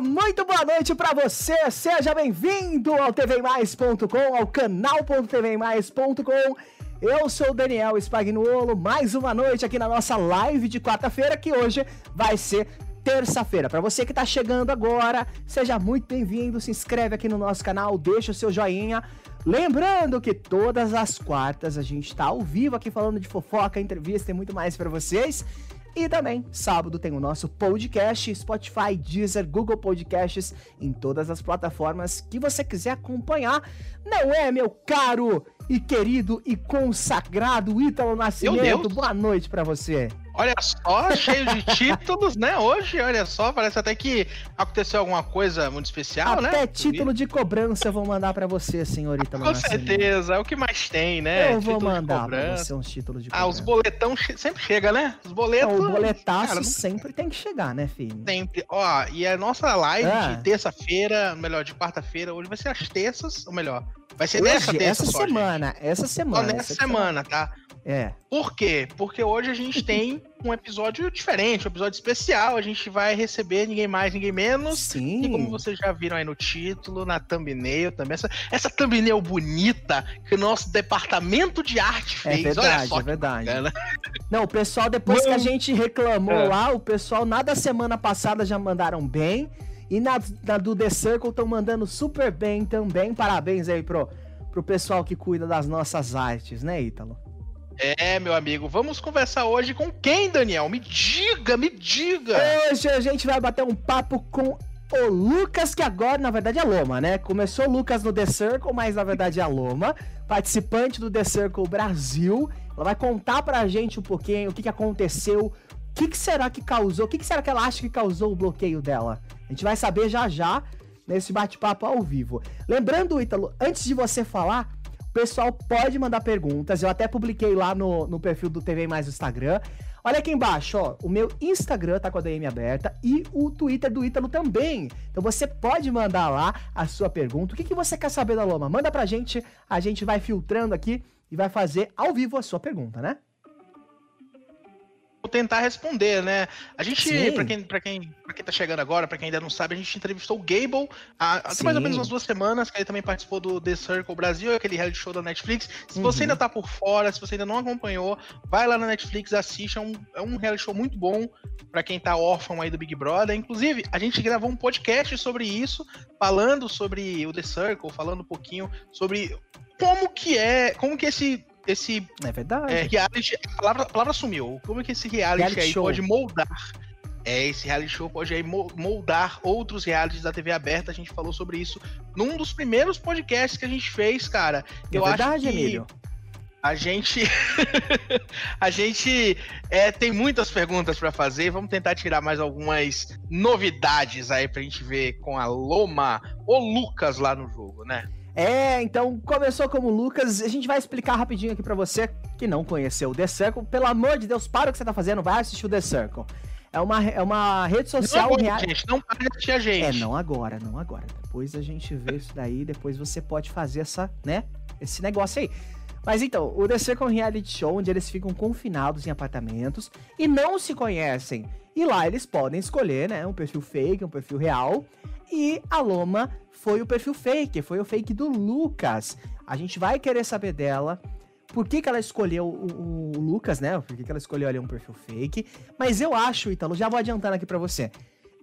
Muito boa noite para você. Seja bem-vindo ao tvmais.com, ao canal.tvmais.com. Eu sou o Daniel Spagnuolo, mais uma noite aqui na nossa live de quarta-feira, que hoje vai ser terça-feira. Para você que tá chegando agora, seja muito bem-vindo, se inscreve aqui no nosso canal, deixa o seu joinha. Lembrando que todas as quartas a gente tá ao vivo aqui falando de fofoca, entrevista e muito mais para vocês. E também, sábado tem o nosso podcast, Spotify, Deezer, Google Podcasts, em todas as plataformas que você quiser acompanhar. Não é, meu caro e querido e consagrado Ítalo Nascimento? Boa noite para você. Olha só, cheio de títulos, né? Hoje, olha só, parece até que aconteceu alguma coisa muito especial, até né? Até título de cobrança eu vou mandar para você, senhorita. Com certeza, é o que mais tem, né? Eu vou título mandar pra você uns títulos de cobrança. Ah, os boletão sempre chega, né? Os boletos. Não, o boletaço cara, não... sempre tem que chegar, né, filho? Sempre. Ó, e a nossa live ah. de terça-feira, melhor, de quarta-feira, hoje vai ser às terças, ou melhor, vai ser hoje, nessa terça essa só, semana, gente. essa semana. Só nessa semana, tá? É. Por quê? Porque hoje a gente tem um episódio diferente, um episódio especial. A gente vai receber ninguém mais, ninguém menos. Sim. E como vocês já viram aí no título, na thumbnail também, essa, essa thumbnail bonita que o nosso departamento de arte é fez. É verdade, só é verdade. Bacana. Não, o pessoal, depois Não. que a gente reclamou é. lá, o pessoal, na da semana passada já mandaram bem. E na, na do The Circle estão mandando super bem também. Parabéns aí pro, pro pessoal que cuida das nossas artes, né, Ítalo? É, meu amigo, vamos conversar hoje com quem, Daniel? Me diga, me diga! Hoje a gente vai bater um papo com o Lucas, que agora na verdade é Loma, né? Começou o Lucas no The Circle, mas na verdade é a Loma, participante do The Circle Brasil. Ela vai contar pra gente um pouquinho o que, que aconteceu, o que, que será que causou, o que, que será que ela acha que causou o bloqueio dela. A gente vai saber já já nesse bate-papo ao vivo. Lembrando, Ítalo, antes de você falar, pessoal pode mandar perguntas. Eu até publiquei lá no, no perfil do TV Mais Instagram. Olha aqui embaixo, ó. O meu Instagram tá com a DM aberta e o Twitter do Ítalo também. Então você pode mandar lá a sua pergunta. O que, que você quer saber da Loma? Manda pra gente, a gente vai filtrando aqui e vai fazer ao vivo a sua pergunta, né? Tentar responder, né? A gente, para quem, pra quem, pra quem tá chegando agora, para quem ainda não sabe, a gente entrevistou o Gable há, há mais ou menos umas duas semanas, que ele também participou do The Circle Brasil, aquele reality show da Netflix. Se uhum. você ainda tá por fora, se você ainda não acompanhou, vai lá na Netflix, assiste, é um, é um reality show muito bom para quem tá órfão aí do Big Brother. Inclusive, a gente gravou um podcast sobre isso, falando sobre o The Circle, falando um pouquinho sobre como que é, como que esse esse é verdade. É, reality, a palavra, a palavra sumiu. Como é que esse reality, reality aí show. pode moldar? É, esse reality show pode aí moldar outros realities da TV aberta. A gente falou sobre isso num dos primeiros podcasts que a gente fez, cara. É Eu verdade, acho que Emílio. A gente. a gente é, tem muitas perguntas para fazer. Vamos tentar tirar mais algumas novidades aí pra gente ver com a Loma ou Lucas lá no jogo, né? É, então começou como Lucas. A gente vai explicar rapidinho aqui para você que não conheceu o The Circle. Pelo amor de Deus, para o que você tá fazendo, vai assistir o The Circle. É uma, é uma rede social. Não, agora, gente, não para de assistir a gente. É, não agora, não agora. Depois a gente vê isso daí, depois você pode fazer essa, né? Esse negócio aí. Mas então, o The Circle é um reality show onde eles ficam confinados em apartamentos e não se conhecem. E lá eles podem escolher, né? Um perfil fake, um perfil real. E a Loma foi o perfil fake, foi o fake do Lucas. A gente vai querer saber dela. Por que, que ela escolheu o, o Lucas, né? Por que, que ela escolheu ali um perfil fake? Mas eu acho, Ítalo, já vou adiantando aqui para você.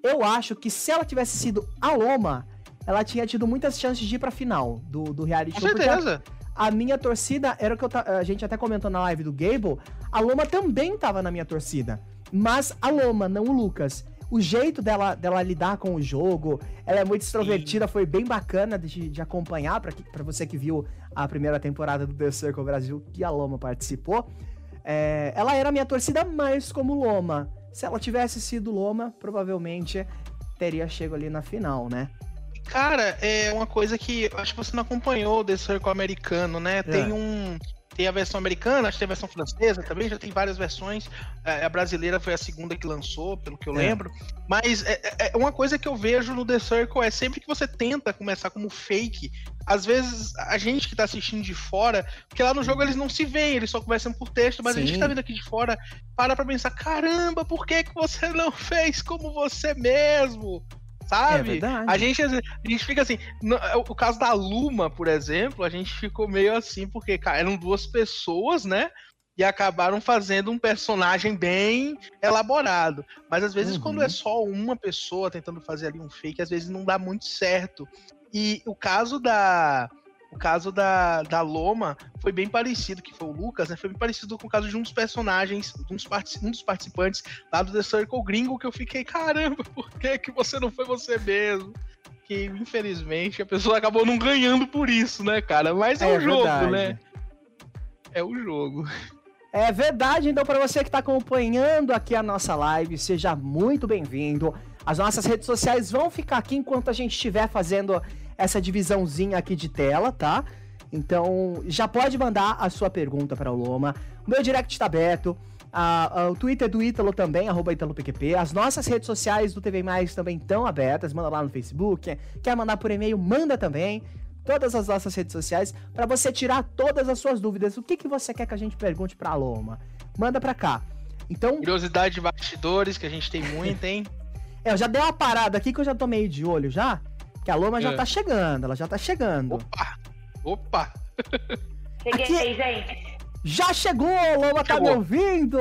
Eu acho que se ela tivesse sido a Loma, ela tinha tido muitas chances de ir pra final do, do reality Com show. Com certeza. A minha torcida era o que eu, a gente até comentou na live do Gable. A Loma também tava na minha torcida. Mas a Loma, não o Lucas o jeito dela, dela lidar com o jogo, ela é muito extrovertida, Sim. foi bem bacana de, de acompanhar para você que viu a primeira temporada do The Circle Brasil, que a Loma participou. É, ela era a minha torcida mais como Loma. Se ela tivesse sido Loma, provavelmente teria chego ali na final, né? Cara, é uma coisa que acho que você não acompanhou The Circle americano, né? É. Tem um tem a versão americana, acho que tem a versão francesa também, já tem várias versões. É, a brasileira foi a segunda que lançou, pelo que eu é. lembro. Mas é, é, é, uma coisa que eu vejo no The Circle é sempre que você tenta começar como fake, às vezes a gente que tá assistindo de fora, porque lá no jogo eles não se veem, eles só conversam por texto, mas Sim. a gente que tá vendo aqui de fora para pra pensar: caramba, por que, que você não fez como você mesmo? Sabe? É a, gente, a gente fica assim. No, o caso da Luma, por exemplo, a gente ficou meio assim, porque cara, eram duas pessoas, né? E acabaram fazendo um personagem bem elaborado. Mas às vezes, uhum. quando é uhum. só uma pessoa tentando fazer ali um fake, às vezes não dá muito certo. E o caso da, o caso da, da Loma foi bem parecido, que foi o Lucas, né? Foi bem parecido com o caso de um dos personagens, um dos, um dos participantes lá do The Circle Gringo, que eu fiquei, caramba, por que, que você não foi você mesmo? Que infelizmente a pessoa acabou não ganhando por isso, né, cara? Mas é, é o jogo, verdade. né? É o jogo. É verdade, então para você que está acompanhando aqui a nossa live, seja muito bem-vindo. As nossas redes sociais vão ficar aqui enquanto a gente estiver fazendo essa divisãozinha aqui de tela, tá? Então, já pode mandar a sua pergunta para o Loma. O meu direct está aberto. A, a, o Twitter do Ítalo também, arroba ItaloPQP. As nossas redes sociais do TV Mais também estão abertas. Manda lá no Facebook. Quer mandar por e-mail? Manda também. Todas as nossas redes sociais para você tirar todas as suas dúvidas. O que, que você quer que a gente pergunte para a Loma? Manda para cá. Então. Curiosidade de bastidores, que a gente tem muita, hein? é, eu já dei uma parada aqui que eu já tô meio de olho já. Que a Loma é. já tá chegando, ela já tá chegando. Opa! Opa! Cheguei Aqui... aí, gente. Já chegou, Loma, tá me ouvindo?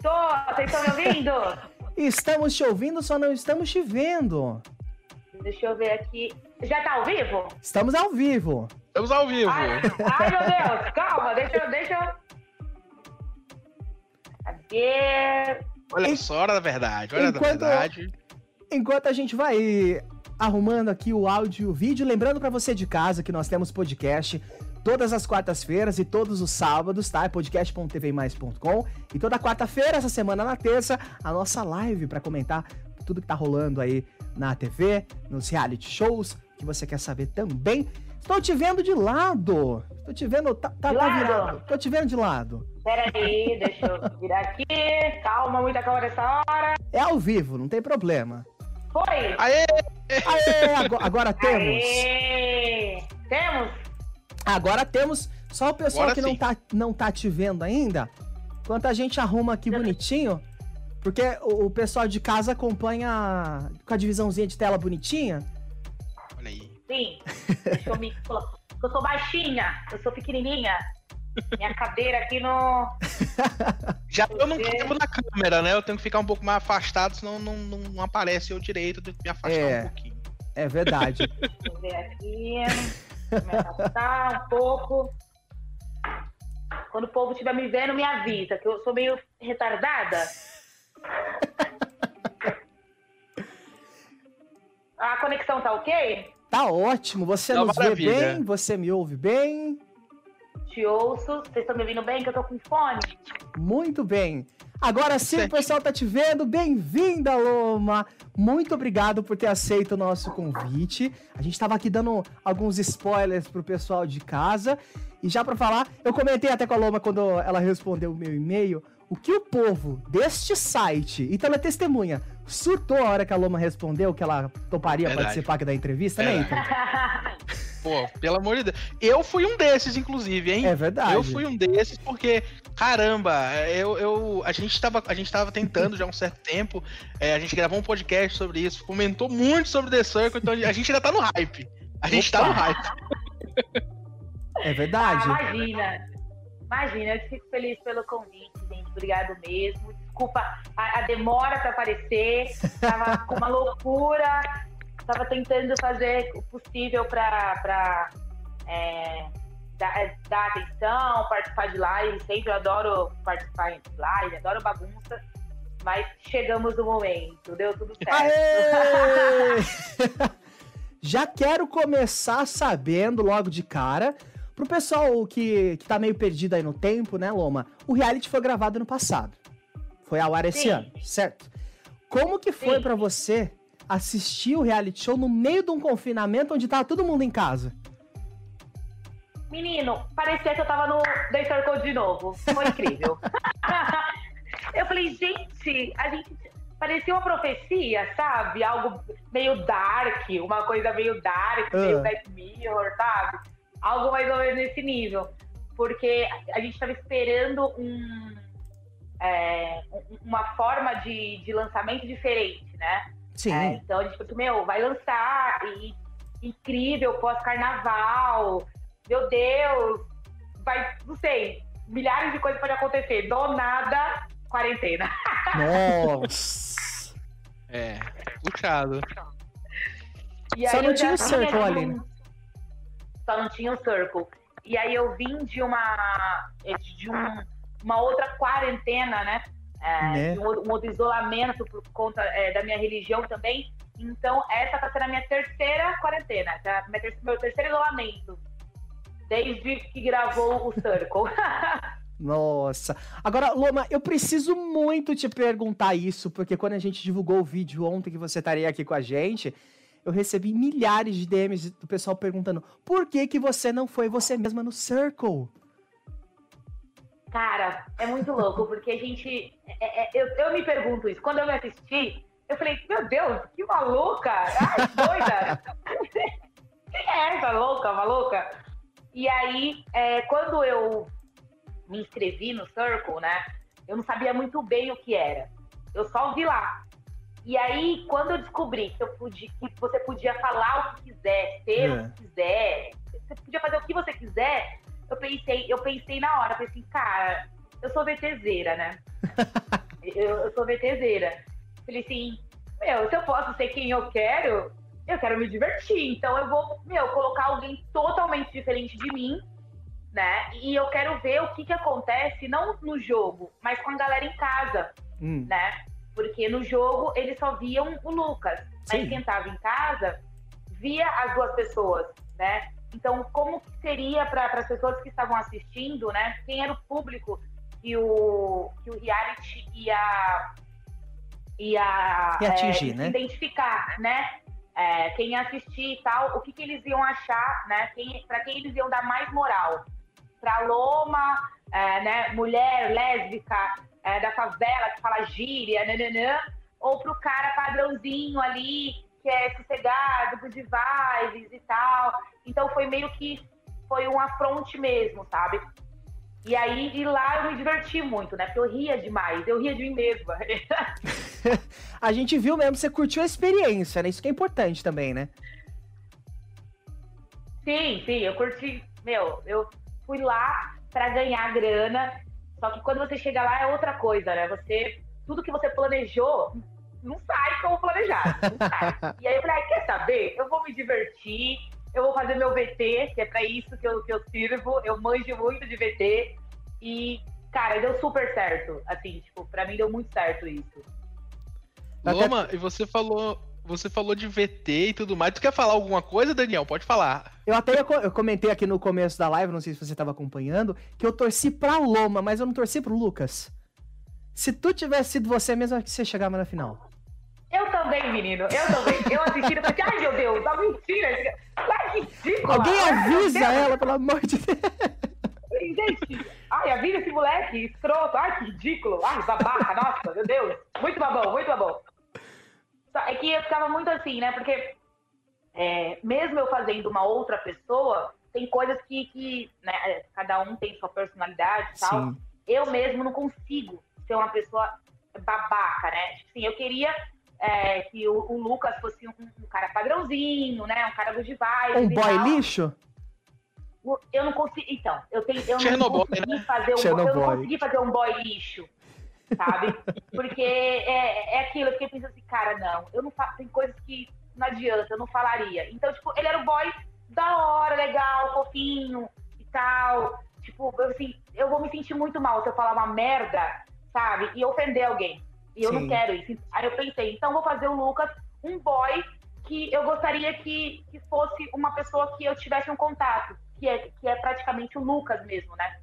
Tô, vocês estão me ouvindo? Estamos te ouvindo, só não estamos te vendo. Deixa eu ver aqui. Já tá ao vivo? Estamos ao vivo. Estamos ao vivo. Ai, ai meu Deus, calma, deixa eu. Deixa. Cadê? Olha só, hora da verdade, olha enquanto, da verdade. Enquanto a gente vai arrumando aqui o áudio e o vídeo. Lembrando para você de casa que nós temos podcast todas as quartas-feiras e todos os sábados, tá? É podcast.tvmais.com. E toda quarta-feira, essa semana na terça, a nossa live para comentar tudo que tá rolando aí na TV, nos reality shows, que você quer saber também. Estou te vendo de lado. Estou te vendo. Tá, tá, tá virado. Estou te vendo de lado. Peraí, deixa eu virar aqui. Calma, muita calma nessa hora. É ao vivo, não tem problema. Foi! Aê! Aê! Agora, agora temos! Aê! Temos? Agora temos. Só o pessoal agora que não tá, não tá te vendo ainda. Enquanto a gente arruma aqui bonitinho. Porque o, o pessoal de casa acompanha com a divisãozinha de tela bonitinha. Olha aí. Sim. Deixa eu me. Eu sou baixinha, eu sou pequenininha. Minha cadeira aqui no. Já eu não tempo na câmera, né? Eu tenho que ficar um pouco mais afastado, senão não, não, não aparece eu direito, eu tenho que me afastar é, um pouquinho. É verdade. Vou ver aqui. Me afastar um pouco. Quando o povo estiver me vendo, me avisa, que eu sou meio retardada. A conexão tá ok? Tá ótimo. Você tá nos vê bem, você me ouve bem te ouço. Vocês estão me ouvindo bem? Que eu tô com fone. Muito bem. Agora sim, o pessoal tá te vendo. Bem-vinda, Loma! Muito obrigado por ter aceito o nosso convite. A gente tava aqui dando alguns spoilers pro pessoal de casa. E já para falar, eu comentei até com a Loma quando ela respondeu o meu e-mail o que o povo deste site, então ela é testemunha, surtou a hora que a Loma respondeu que ela toparia Verdade. participar da entrevista, né, né, Ito? Pô, pelo amor de Deus. Eu fui um desses, inclusive, hein? É verdade. Eu fui um desses porque, caramba, eu, eu, a, gente tava, a gente tava tentando já há um certo tempo. É, a gente gravou um podcast sobre isso, comentou muito sobre The Circle, então a gente ainda tá no hype. A gente Opa. tá no hype. É verdade. Ah, imagina. Imagina, eu fico feliz pelo convite, gente. Obrigado mesmo. Desculpa a, a demora para aparecer. Tava com uma loucura estava tentando fazer o possível para é, dar, é, dar, atenção, participar de live. Sempre eu adoro participar de live, adoro bagunça. Mas chegamos no momento, deu tudo certo. Já quero começar sabendo logo de cara. Pro pessoal que, que tá meio perdido aí no tempo, né, Loma? O reality foi gravado no passado. Foi ao ar esse Sim. ano, certo? Como que foi para você assistir o reality show no meio de um confinamento onde tava todo mundo em casa? Menino, parecia que eu tava no The Circle de novo. Foi incrível. eu falei, gente, a gente parecia uma profecia, sabe? Algo meio dark, uma coisa meio dark, uh. meio Black Mirror, sabe? Algo mais ou menos nesse nível. Porque a gente estava esperando um, é, uma forma de, de lançamento diferente, né? Sim. É, então a gente falou, meu, vai lançar, e incrível, pós-carnaval, meu Deus, vai, não sei, milhares de coisas podem acontecer. Do nada, quarentena. Nossa! é, puxado. Só não tinha o Circle ali, né? Só não tinha o Circle. E aí eu vim de uma, de um, uma outra quarentena, né? É, né? Um, outro isolamento por conta é, da minha religião também. Então, essa tá sendo a minha terceira quarentena, tá? meu terceiro isolamento. Desde que gravou o Circle. Nossa. Agora, Loma, eu preciso muito te perguntar isso, porque quando a gente divulgou o vídeo ontem que você estaria aqui com a gente, eu recebi milhares de DMs do pessoal perguntando por que, que você não foi você mesma no Circle? Cara, é muito louco, porque a gente. É, é, eu, eu me pergunto isso. Quando eu me assisti, eu falei, meu Deus, que maluca! Ai, doida! Quem é essa louca, maluca? E aí, é, quando eu me inscrevi no Circle, né? Eu não sabia muito bem o que era. Eu só vi lá. E aí, quando eu descobri que, eu podia, que você podia falar o que quiser, ser é. o que quiser, você podia fazer o que você quiser, eu pensei, eu pensei na hora, pensei, assim, cara, eu sou VTZera, né? eu, eu sou VTZera. Falei assim, meu, se eu posso ser quem eu quero, eu quero me divertir. Então eu vou, meu, colocar alguém totalmente diferente de mim, né? E eu quero ver o que que acontece, não no jogo, mas com a galera em casa, hum. né? Porque no jogo eles só viam o Lucas, Sim. mas quem tava em casa via as duas pessoas, né? Então, como seria para as pessoas que estavam assistindo, né? Quem era o público que o, que o reality ia, ia, ia atingir, é, né? identificar, né? É, quem ia assistir e tal, o que, que eles iam achar, né? Quem, para quem eles iam dar mais moral? Para Loma, é, né? Mulher lésbica é, da favela que fala gíria, nananã, ou para o cara padrãozinho ali que é sossegado, good vibes e tal. Então foi meio que foi um afronte mesmo, sabe? E aí, e lá eu me diverti muito, né? Porque eu ria demais, eu ria de mim mesma. a gente viu mesmo, você curtiu a experiência, né? Isso que é importante também, né? Sim, sim, eu curti. Meu, eu fui lá para ganhar grana, só que quando você chega lá é outra coisa, né? Você, tudo que você planejou não sai como planejado, não sai. e aí eu falei, ah, quer saber? Eu vou me divertir, eu vou fazer meu VT, que é para isso que eu, que eu sirvo, eu manjo muito de VT, e, cara, deu super certo, assim, tipo, pra mim deu muito certo isso. Loma, e você falou, você falou de VT e tudo mais. Tu quer falar alguma coisa, Daniel? Pode falar. Eu até eu comentei aqui no começo da live, não sei se você estava acompanhando, que eu torci pra Loma, mas eu não torci pro Lucas. Se tu tivesse sido você mesmo, acho que você chegava na final. Eu também, menino. Eu também. Eu assisti, eu falei, ai meu Deus, tá mentira. Tá ridículo. Alguém avisa ela, pelo amor de Deus. Gente, ai, avisa esse moleque, escroto. Ai, que ridículo. Ai, babaca, nossa, meu Deus. Muito babão, muito babão. É que eu ficava muito assim, né? Porque é, mesmo eu fazendo uma outra pessoa, tem coisas que, que né, cada um tem sua personalidade e tal. Sim. Eu mesmo não consigo ser uma pessoa babaca, né? Tipo assim, eu queria é, que o, o, Lucas fosse um, um, cara padrãozinho, né? Um cara do vibe. Um boy lixo? Eu não consegui. Então, eu, tenho, eu não consegui né? fazer um, eu não consegui fazer um boy lixo, sabe? Porque é, é aquilo, eu fiquei pensando assim, cara, não, eu não faço. Tem coisas que não adianta, eu não falaria. Então, tipo, ele era o boy da hora, legal, fofinho e tal. Tipo, eu, assim, eu vou me sentir muito mal se eu falar uma merda, sabe? E ofender alguém. E eu Sim. não quero isso. Aí eu pensei, então vou fazer o Lucas um boy que eu gostaria que, que fosse uma pessoa que eu tivesse um contato, que é, que é praticamente o Lucas mesmo, né?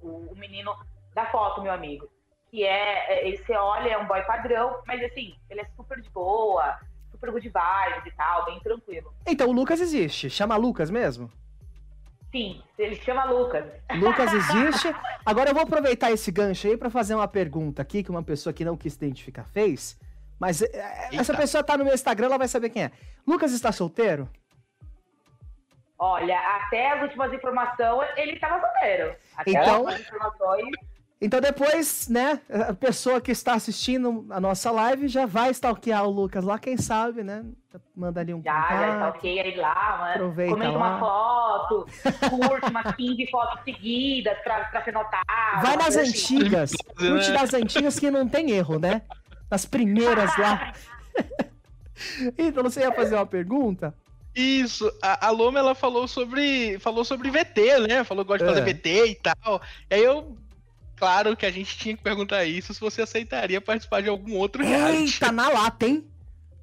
O, o menino da foto, meu amigo. Que é, é, ele você olha, é um boy padrão, mas assim, ele é super de boa, super good vibes e tal, bem tranquilo. Então o Lucas existe, chama Lucas mesmo? Sim, ele chama Lucas. Lucas existe. Agora eu vou aproveitar esse gancho aí para fazer uma pergunta aqui que uma pessoa que não quis se identificar fez. Mas é, Eita. essa pessoa tá no meu Instagram, ela vai saber quem é. Lucas está solteiro? Olha, até as últimas informações, ele estava solteiro. Até então, as informações. Então depois, né, a pessoa que está assistindo a nossa live já vai stalkear o Lucas lá, quem sabe, né? Manda ali um Já, contato, já stalkeia ele lá, mano. Aproveita Comenta lá. uma foto, curte umas 15 fotos seguidas pra, pra ser notado. Vai nas assim. antigas, curte das antigas que não tem erro, né? Nas primeiras lá. então, você ia fazer uma pergunta? Isso, a, a Loma ela falou sobre falou sobre VT, né? Falou que gosta de fazer É. VT e tal. E aí eu claro que a gente tinha que perguntar isso se você aceitaria participar de algum outro reality. Eita, na lata, hein?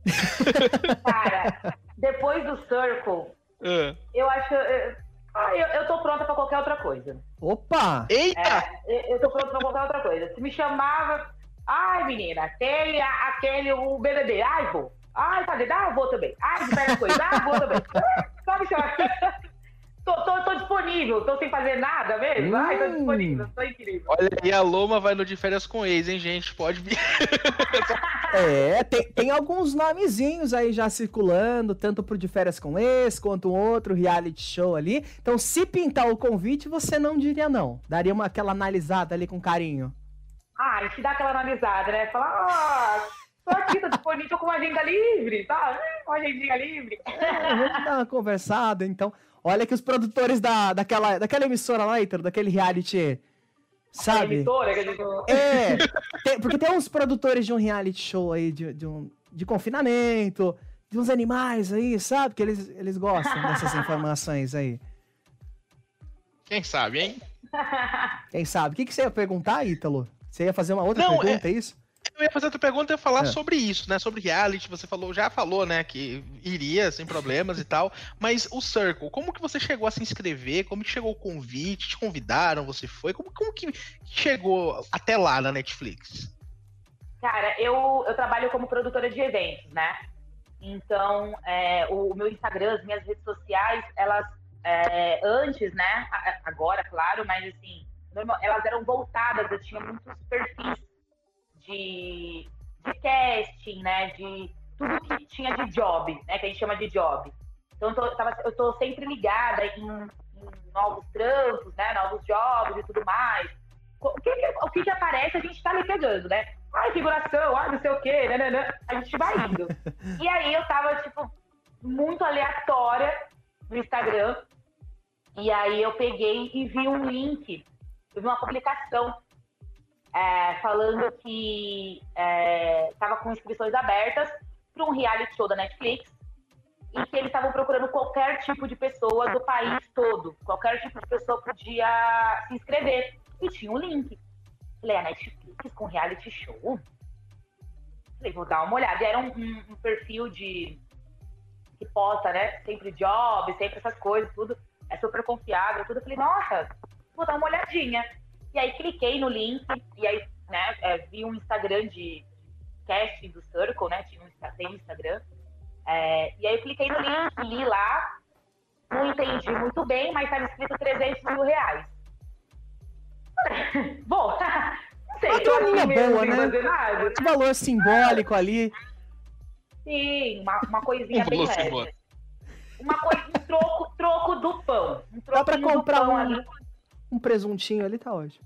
Cara, depois do Circle, Ah. eu acho. Eu, ah, eu, eu tô pronta pra qualquer outra coisa. Opa! Eita! É, eu- tô pronta pra qualquer outra coisa. Se me chamava. Ai, menina, tem a- aquele, o BBB. Ai, vou. Ai, cadê? Ah, eu vou também. Ai, pega coisa. Ah, vou também. Só me chamar. Tô, tô, tô disponível, tô sem fazer nada mesmo. Ai, tô Hum. disponível, tô incrível. Olha aí, a Loma vai no de férias com ex, hein, gente? Pode vir. É, tem, tem alguns nomezinhos aí já circulando, tanto pro De Férias com Ex, quanto um outro reality show ali. Então, se pintar o convite, você não diria não. Daria uma, aquela analisada ali com carinho. Ah, a gente dá aquela analisada, né? Falar, ah, tô aqui, tô disponível, tô com uma agenda livre, tá? Uma agendinha livre. É, vamos dar uma conversada, então. Olha que os produtores da, daquela, daquela emissora lá, Ítalo, daquele reality, sabe? Que a gente... É, tem- porque tem uns produtores de um reality show aí, de, de, um, de confinamento, de uns animais aí, sabe? Que eles, eles gostam dessas informações aí. Quem sabe, hein? Quem sabe? O que, que você ia perguntar, Ítalo? Você ia fazer uma outra Não, pergunta, é isso? Eu ia fazer outra pergunta e falar É. sobre isso, né? Sobre reality. Você falou, já falou, né? Que iria sem problemas e tal. Mas o Circle, como que você chegou a se inscrever? Como que chegou o convite? Te convidaram? Você foi? Como, como que chegou até lá na Netflix? Cara, eu, eu trabalho como produtora de eventos, né? Então, é, o, o meu Instagram, as minhas redes sociais, elas, é, antes, né? Agora, claro, mas assim, normal- elas eram voltadas, eu tinha muitos perfis de, de casting, né? De tudo que tinha de job, né? Que a gente chama de job. Então, eu tô, tava- eu tô sempre ligada em, em novos trampos, né? Novos jobs e tudo mais. O que, o que, que aparece, a gente tá ali pegando, né? Ai, figuração, ai, não sei o quê, nananã. A gente vai indo. E aí eu tava, tipo, muito aleatória no Instagram. E aí eu peguei e vi um link, eu vi uma publicação é, falando que é, tava com inscrições abertas para um reality show da Netflix e que eles estavam procurando qualquer tipo de pessoa do país todo. Qualquer tipo de pessoa podia se inscrever. E tinha um link. Falei, a Netflix com reality show? Falei, vou dar uma olhada. E era um, um- um perfil de que posta, né? Sempre job, sempre essas coisas, tudo. É super confiável, tudo. Falei, nossa, vou dar uma olhadinha. E aí cliquei no link, e aí, né, é, vi um Instagram de casting do Circle, né? Tinha um, tem um Instagram. É, e aí eu cliquei no link, li lá, não entendi muito bem, mas estava escrito 300 mil reais. Bom, não sei. Uma graninha mesmo boa, né? fazer nada. Esse valor simbólico ali. Sim, uma, uma coisinha Um bem leve. simbólico. Uma coisa, um troco, troco do pão. Um Dá do comprar um, ali. Um presuntinho ali, tá ótimo.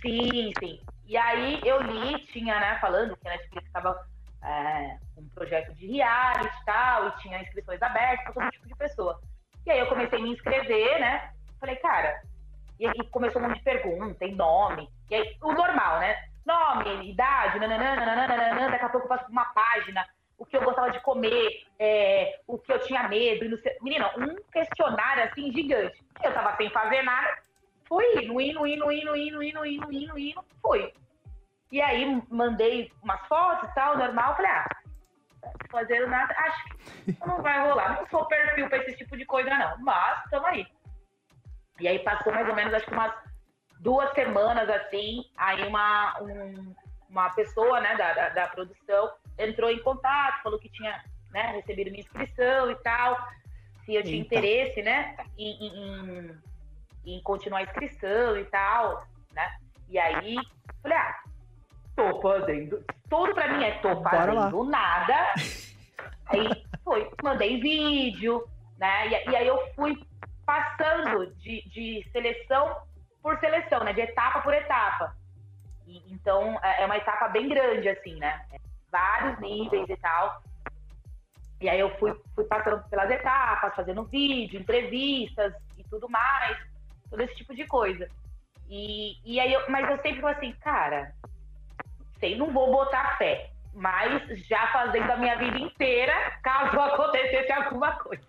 Sim, sim. E aí eu li, tinha, né, falando que a Netflix estava é, um projeto de reality e tal, e tinha inscrições abertas para todo tipo de pessoa. E aí eu comecei a me inscrever, né? Falei, cara, e aí começou um monte de pergunta, tem nome. E aí, o normal, né? Nome, idade, nananã, nananã, daqui a pouco eu passo uma página, o que eu gostava de comer, é, o que eu tinha medo, e não sei. Menina, um questionário assim gigante. Eu tava sem fazer nada, fui indo, indo, indo, indo, indo, indo, indo, indo, indo, fui. E aí mandei umas fotos e tal, normal, falei, ah, fazendo nada, acho que não vai rolar. Não sou perfil pra esse tipo de coisa, não. Mas estamos aí. E aí passou mais ou menos, acho que umas duas semanas assim, aí uma, um- uma pessoa né, da, da, da produção entrou em contato, falou que tinha né, recebido minha inscrição e tal, se eu tinha Eita. interesse, né, em, em- em- em continuar a inscrição e tal, né? E aí, falei, ah, tô fazendo. Tudo pra mim é tô fazendo nada. Aí foi, mandei vídeo, né? E, e aí eu fui passando de, de seleção por seleção, né? De etapa por etapa. E, então, é, é uma etapa bem grande, assim, né? Vários níveis e tal. E aí eu fui, fui passando pelas etapas, fazendo vídeo, entrevistas e tudo mais, todo esse tipo de coisa. E, e aí eu, mas eu sempre falo assim, cara, sei, não vou botar fé, mas já fazendo a minha vida inteira, caso acontecesse alguma coisa.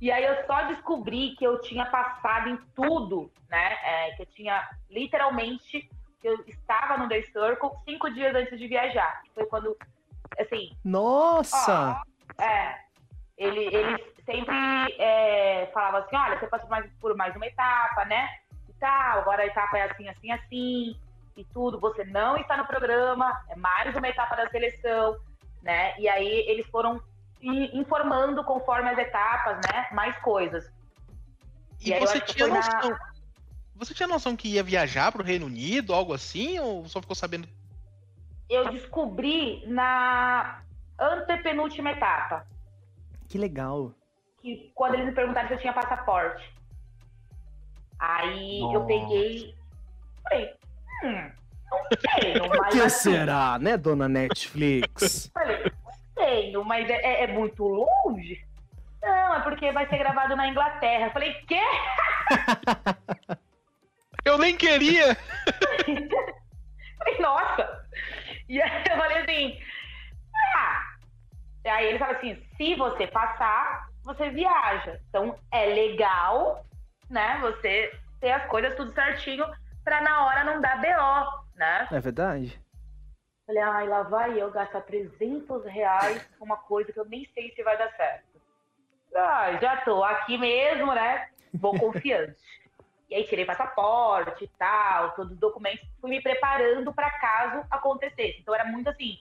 E aí eu só descobri que eu tinha passado em tudo, né? É, que eu tinha literalmente que eu estava no The Circle cinco dias antes de viajar. Foi quando, assim. Nossa! Ó, é. Ele, ele sempre é, falava assim: olha, você passou mais, por mais uma etapa, né? E tal, agora a etapa é assim, assim, assim, e tudo. Você não está no programa, é mais uma etapa da seleção, né? E aí eles foram informando conforme as etapas, né? Mais coisas. E, e você tinha noção? Na... Você tinha noção que ia viajar para o Reino Unido, algo assim, ou só ficou sabendo? Eu descobri na antepenúltima etapa. Que legal. Que quando eles me perguntaram se eu tinha passaporte. Aí Nossa. eu peguei. Falei, hum, não tenho, mas. Por que assim, será, né, dona Netflix? Falei, tenho, mas é, é, é, muito longe? Não, é porque vai ser gravado na Inglaterra. Eu falei, quê? eu nem queria! falei, nossa! E aí eu falei assim, ah. Aí ele fala assim, se você passar, você viaja. Então é legal, né? Você ter as coisas tudo certinho para na hora não dar BO, né? É verdade. Falei, ai, lá vai eu gastar 300 reais com uma coisa que eu nem sei se vai dar certo. Ah, já tô aqui mesmo, né? Vou confiante. e aí tirei passaporte e tal, todos os documentos, fui me preparando para caso acontecesse. Então era muito assim,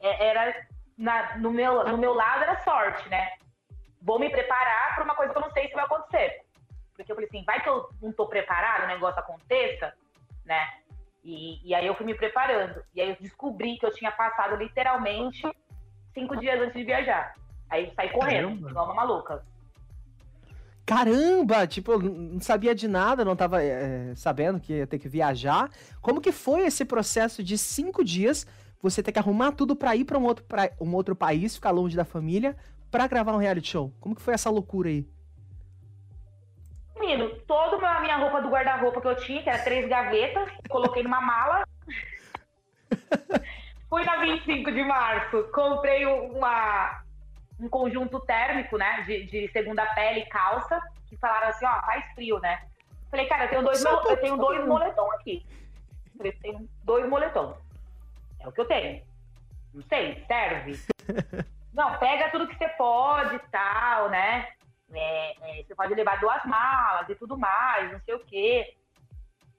é, era na, no, meu, no meu lado era sorte, né? Vou me preparar para uma coisa que eu não sei se vai acontecer. Porque eu falei assim, vai que eu não tô preparado, o negócio aconteça, né? E, e aí eu fui me preparando. E aí eu descobri que eu tinha passado literalmente cinco dias antes de viajar. Aí eu saí correndo, Caramba. igual uma maluca. Caramba! Tipo, não sabia de nada, não tava é, sabendo que ia ter que viajar. Como que foi esse processo de cinco dias? Você ter que arrumar tudo para ir para um, outro, pra um outro país, ficar longe da família, para gravar um reality show? Como que foi essa loucura aí? Menino, toda a minha roupa do guarda-roupa que eu tinha, que era três gavetas, coloquei numa mala. Fui na 25 de março, comprei uma, um conjunto térmico, né? De, de segunda pele e calça, que falaram assim, ó, faz frio, né? Falei, cara, eu tenho dois, eu tenho dois moletons aqui. Falei, tenho dois moletons. É o que eu tenho. Não sei, serve. Não, pega tudo que você pode e tal, né? É, é, você pode levar duas malas e tudo mais, não sei o quê.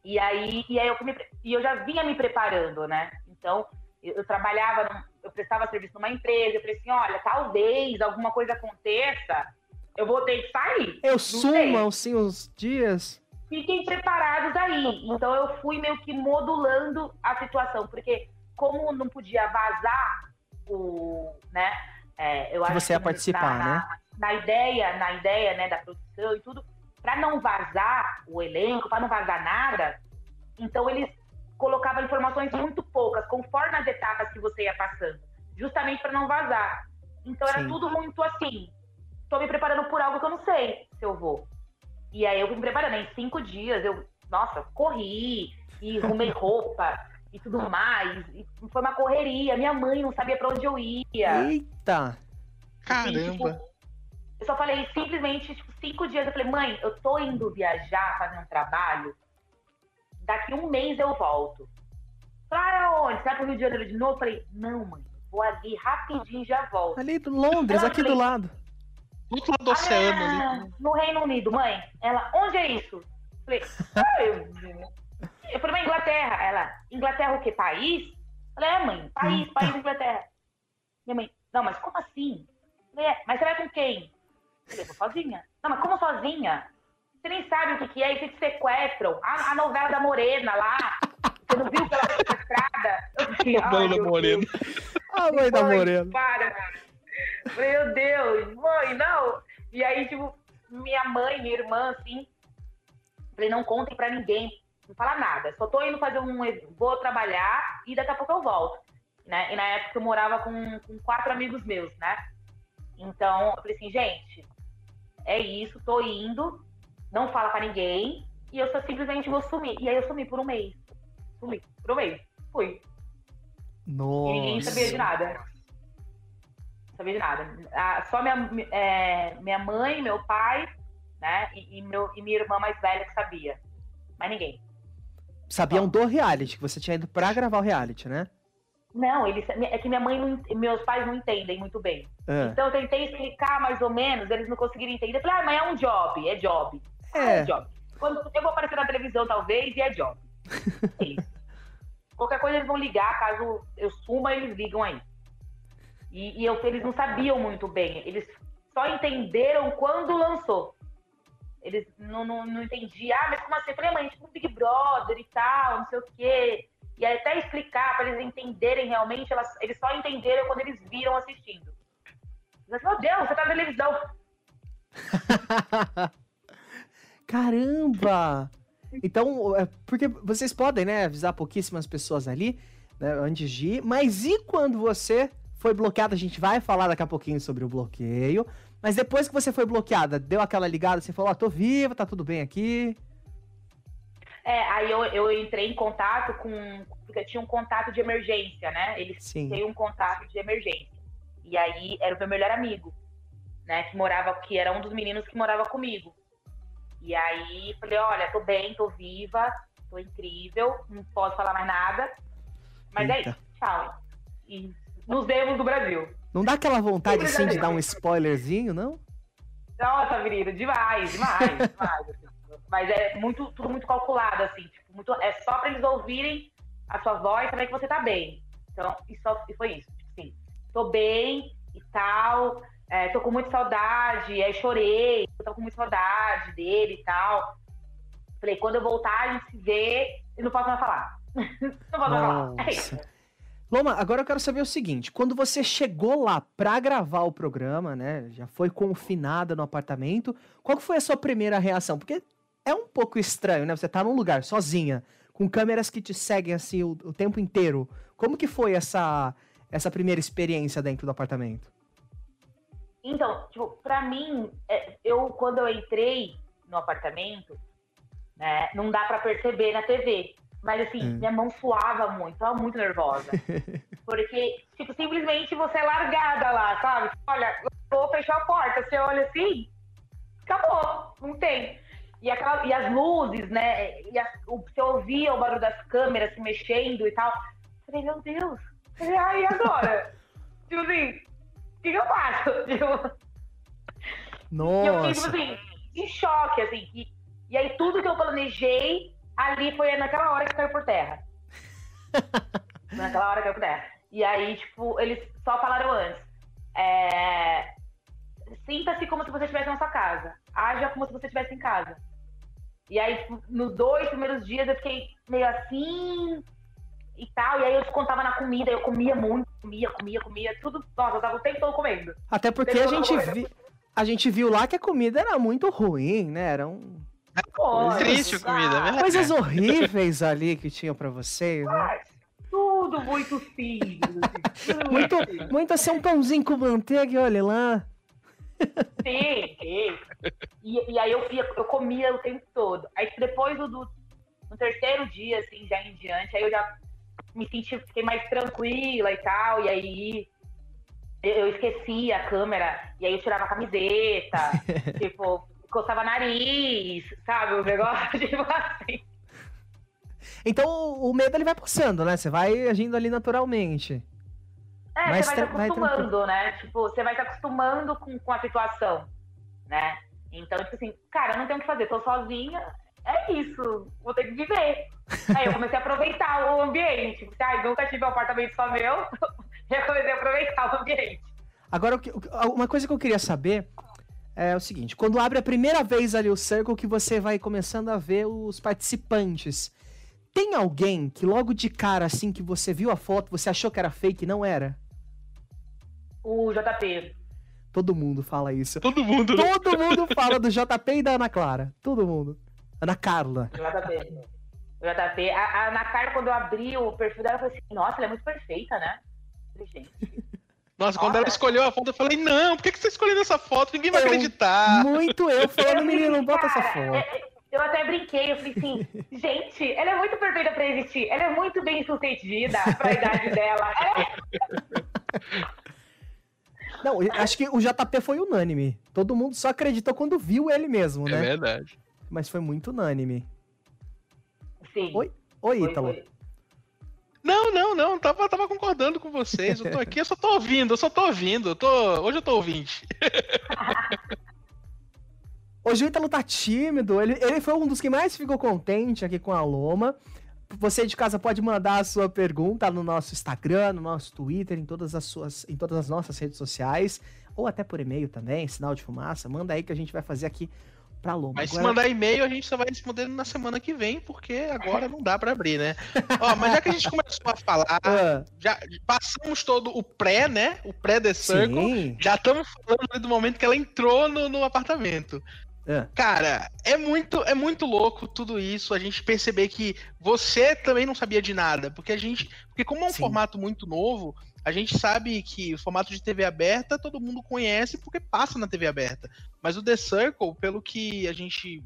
E aí, e aí eu, me, e eu já vinha me preparando, né? Então, eu, eu trabalhava, num, eu prestava serviço numa empresa, eu falei assim, olha, talvez alguma coisa aconteça, eu vou ter que sair. Eu suma, assim, uns dias. Fiquem preparados aí. Então, eu fui meio que modulando a situação, porque como não podia vazar o, né? É, eu que você ia participar, na, né? na ideia, na ideia né, da produção e tudo, para não vazar o elenco, para não vazar nada, então eles colocavam informações muito poucas, conforme as etapas que você ia passando, justamente para não vazar. Então era Sim. tudo muito assim. Estou me preparando por algo que eu não sei se eu vou. E aí eu me preparando. Em cinco dias eu, nossa, corri e arrumei roupa e tudo mais. E foi uma correria. Minha mãe não sabia para onde eu ia. Eita! Caramba! E, tipo, eu só falei simplesmente, tipo, cinco dias. Eu falei, mãe, eu tô indo viajar, fazer um trabalho. Daqui um mês eu volto. Para onde? Vai pro Rio de Janeiro de novo? Eu falei, não, mãe, vou ali rapidinho e já volto. Ali do Londres, aqui falei, do lado. Do outro lado do oceano ali. No Reino Unido, mãe. Ela, onde é isso? Eu falei, ah, eu... falei, mãe, Inglaterra. Ela, Inglaterra o quê? País? Eu falei, é, mãe, país, hum. país Inglaterra. Minha mãe, não, mas como assim? Eu falei, é, mas você vai com quem? Eu vou sozinha. Não, mas como sozinha? Você nem sabe o que, que é, e te sequestram. A, a, novela da Morena lá. Você não viu que ela foi sequestrada? A novela da Morena. A mãe da Morena. Para, Meu Deus, mãe, não. E aí, tipo, minha mãe, minha irmã, assim, falei, não contem para ninguém, não fala nada. Só tô indo fazer um. Vou trabalhar e daqui a pouco eu volto. Né? E na época eu morava com, com quatro amigos meus, né? Então, eu falei assim, gente, é isso, tô indo, não fala para ninguém, e eu só simplesmente vou sumir. E aí eu sumi por um mês. Sumi por um mês. Fui. Nossa. E ninguém sabia de nada. Sabia de nada. Ah, só minha, é, minha mãe, meu pai, né? E, e, meu, e minha irmã mais velha que sabia. Mas ninguém. Sabiam do reality, que você tinha ido pra gravar o reality, né? Não, eles, é que minha mãe não, meus pais não entendem muito bem. É. Então eu tentei explicar mais ou menos, eles não conseguiram entender. Eu falei, ah, mas é um job, é job. É, ah, é job. Quando eu vou aparecer na televisão, talvez, e é job. É isso. Qualquer coisa eles vão ligar, caso eu suma, eles ligam aí. E, e eu, eles não sabiam muito bem. Eles só entenderam quando lançou. Eles não, não, não entendiam. Ah, mas como assim? Eu falei, mãe, tipo Big Brother e tal, não sei o quê. E até explicar para eles entenderem realmente, elas, eles só entenderam quando eles viram assistindo. Mas, meu Deus, você tá na televisão. Caramba! Então, é, porque vocês podem, né, avisar pouquíssimas pessoas ali, né, antes de ir, mas e quando você foi bloqueada? A gente vai falar daqui a pouquinho sobre o bloqueio, mas depois que você foi bloqueada, deu aquela ligada, você falou, ó, oh, tô viva, tá tudo bem aqui. É, aí eu, eu entrei em contato com. Porque tinha um contato de emergência, né? Eles têm um contato de emergência. E aí era o meu melhor amigo, né? Que morava, que era um dos meninos que morava comigo. E aí falei, olha, tô bem, tô viva, tô incrível, não posso falar mais nada. Mas Eita. é isso, tchau. E nos vemos no Brasil. Não dá aquela vontade, sim, de dar um spoilerzinho, não? Nossa, menina, demais, demais, demais. Assim. Mas é muito, tudo muito calculado, assim. Tipo, muito, é só para eles ouvirem a sua voz e saber que você tá bem. Então, e, só, e foi isso. Tipo assim, tô bem e tal. É, tô com muita saudade. Aí chorei. Tô com muita saudade dele e tal. Falei, quando eu voltar, a gente se vê e não posso mais falar. não posso mais falar. É isso. Loma, agora eu quero saber o seguinte: quando você chegou lá pra gravar o programa, né? Já foi confinada no apartamento, qual foi a sua primeira reação? Porque é um pouco estranho, né? Você tá num lugar sozinha, com câmeras que te seguem assim o, o tempo inteiro. Como que foi essa, essa primeira experiência dentro do apartamento? Então, tipo, pra mim, é, eu quando eu entrei no apartamento, né, não dá para perceber na TV. Mas assim, hum. minha mão suava muito, tava muito nervosa. Porque, tipo, simplesmente você é largada lá, sabe? Olha, eu vou fechar a porta, você olha assim, acabou, não tem. E, aquela, e as luzes, né? E o, você ouvia o barulho das câmeras se mexendo e tal. Eu falei, meu Deus. E agora? tipo assim, o que, que, eu faço? Tipo... Nossa. E eu fiquei, tipo assim, em choque, assim. E, e aí tudo que eu planejei ali foi naquela hora que caiu por terra. naquela hora que caiu por terra. E aí, tipo, eles só falaram antes. É... Sinta-se como se você estivesse na sua casa. Haja como se você estivesse em casa. E aí, nos dois primeiros dias, eu fiquei meio assim e tal. E aí eu contava na comida, eu comia muito, comia, comia, comia, tudo. Nossa, eu tava o tempo todo comendo. Até porque a gente, vi, a gente viu lá que a comida era muito ruim, né? Era um. Coisas, triste a comida, né? Coisas horríveis ali que tinham para vocês, né? tudo muito simples. Assim, muito, muito assim, um pãozinho com manteiga e olha lá. Sim, sim. E, e aí eu, ia, eu comia o tempo todo. Aí depois do, do no terceiro dia, assim, já em diante, aí eu já me senti, fiquei mais tranquila e tal, e aí eu esqueci a câmera, e aí eu tirava a camiseta, tipo, coçava nariz, sabe, o negócio, tipo assim. Então o medo ele vai passando, né? Você vai agindo ali naturalmente. É, Mas você vai se acostumando, vai né? Tipo, você vai se acostumando com, com a situação, né? Então, tipo assim, cara, não tenho o que fazer, tô sozinha, é isso, vou ter que viver. Aí eu comecei a aproveitar o ambiente. Tipo, ah, nunca tive um apartamento só meu, eu comecei a aproveitar o ambiente. Agora, uma coisa que eu queria saber é o seguinte: quando abre a primeira vez ali o Circle, que você vai começando a ver os participantes. Tem alguém que logo de cara, assim, que você viu a foto, você achou que era fake e não era? O JP. Todo mundo fala isso. Todo mundo. Todo mundo fala do JP e da Ana Clara. Todo mundo. Ana Carla. JP. JP. A, a Ana Carla, quando eu abri o perfil dela, eu falei assim, nossa, ela é muito perfeita, né? Gente. Nossa, quando ela escolheu a foto, eu falei, não, por que, que você escolheu essa foto? Ninguém vai eu, acreditar. Muito eu falando, menino, não bota essa foto. É, eu até brinquei, eu falei assim, gente, ela é muito perfeita pra existir, ela é muito bem sucedida pra idade dela. É... Não, acho que o JP foi unânime. Todo mundo só acreditou quando viu ele mesmo, é né? É verdade. Mas foi muito unânime. Sim. Oi, Oi Ítalo. Foi. Não, não, não. Tava, tava concordando com vocês. Eu tô aqui, eu só tô ouvindo, eu só tô ouvindo. Eu tô... Hoje eu tô ouvinte. Hoje o Ítalo tá tímido. Ele, ele foi um dos que mais ficou contente aqui com a Loma. Você de casa pode mandar a sua pergunta no nosso Instagram, no nosso Twitter, em todas as suas, em todas as nossas redes sociais, ou até por e-mail também, sinal de fumaça. Manda aí que a gente vai fazer aqui pra Loma. Mas agora... se mandar e-mail, a gente só vai responder na semana que vem, porque agora não dá para abrir, né? Ó, mas já que a gente começou a falar, ah. já passamos todo o pré, né? O pré-The Circle. Sim. Já estamos falando do momento que ela entrou no, no apartamento. É. Cara, é muito, é muito louco tudo isso. A gente perceber que você também não sabia de nada, porque a gente, porque como é um Sim. formato muito novo, a gente sabe que o formato de TV aberta todo mundo conhece porque passa na TV aberta. Mas o The Circle, pelo que a gente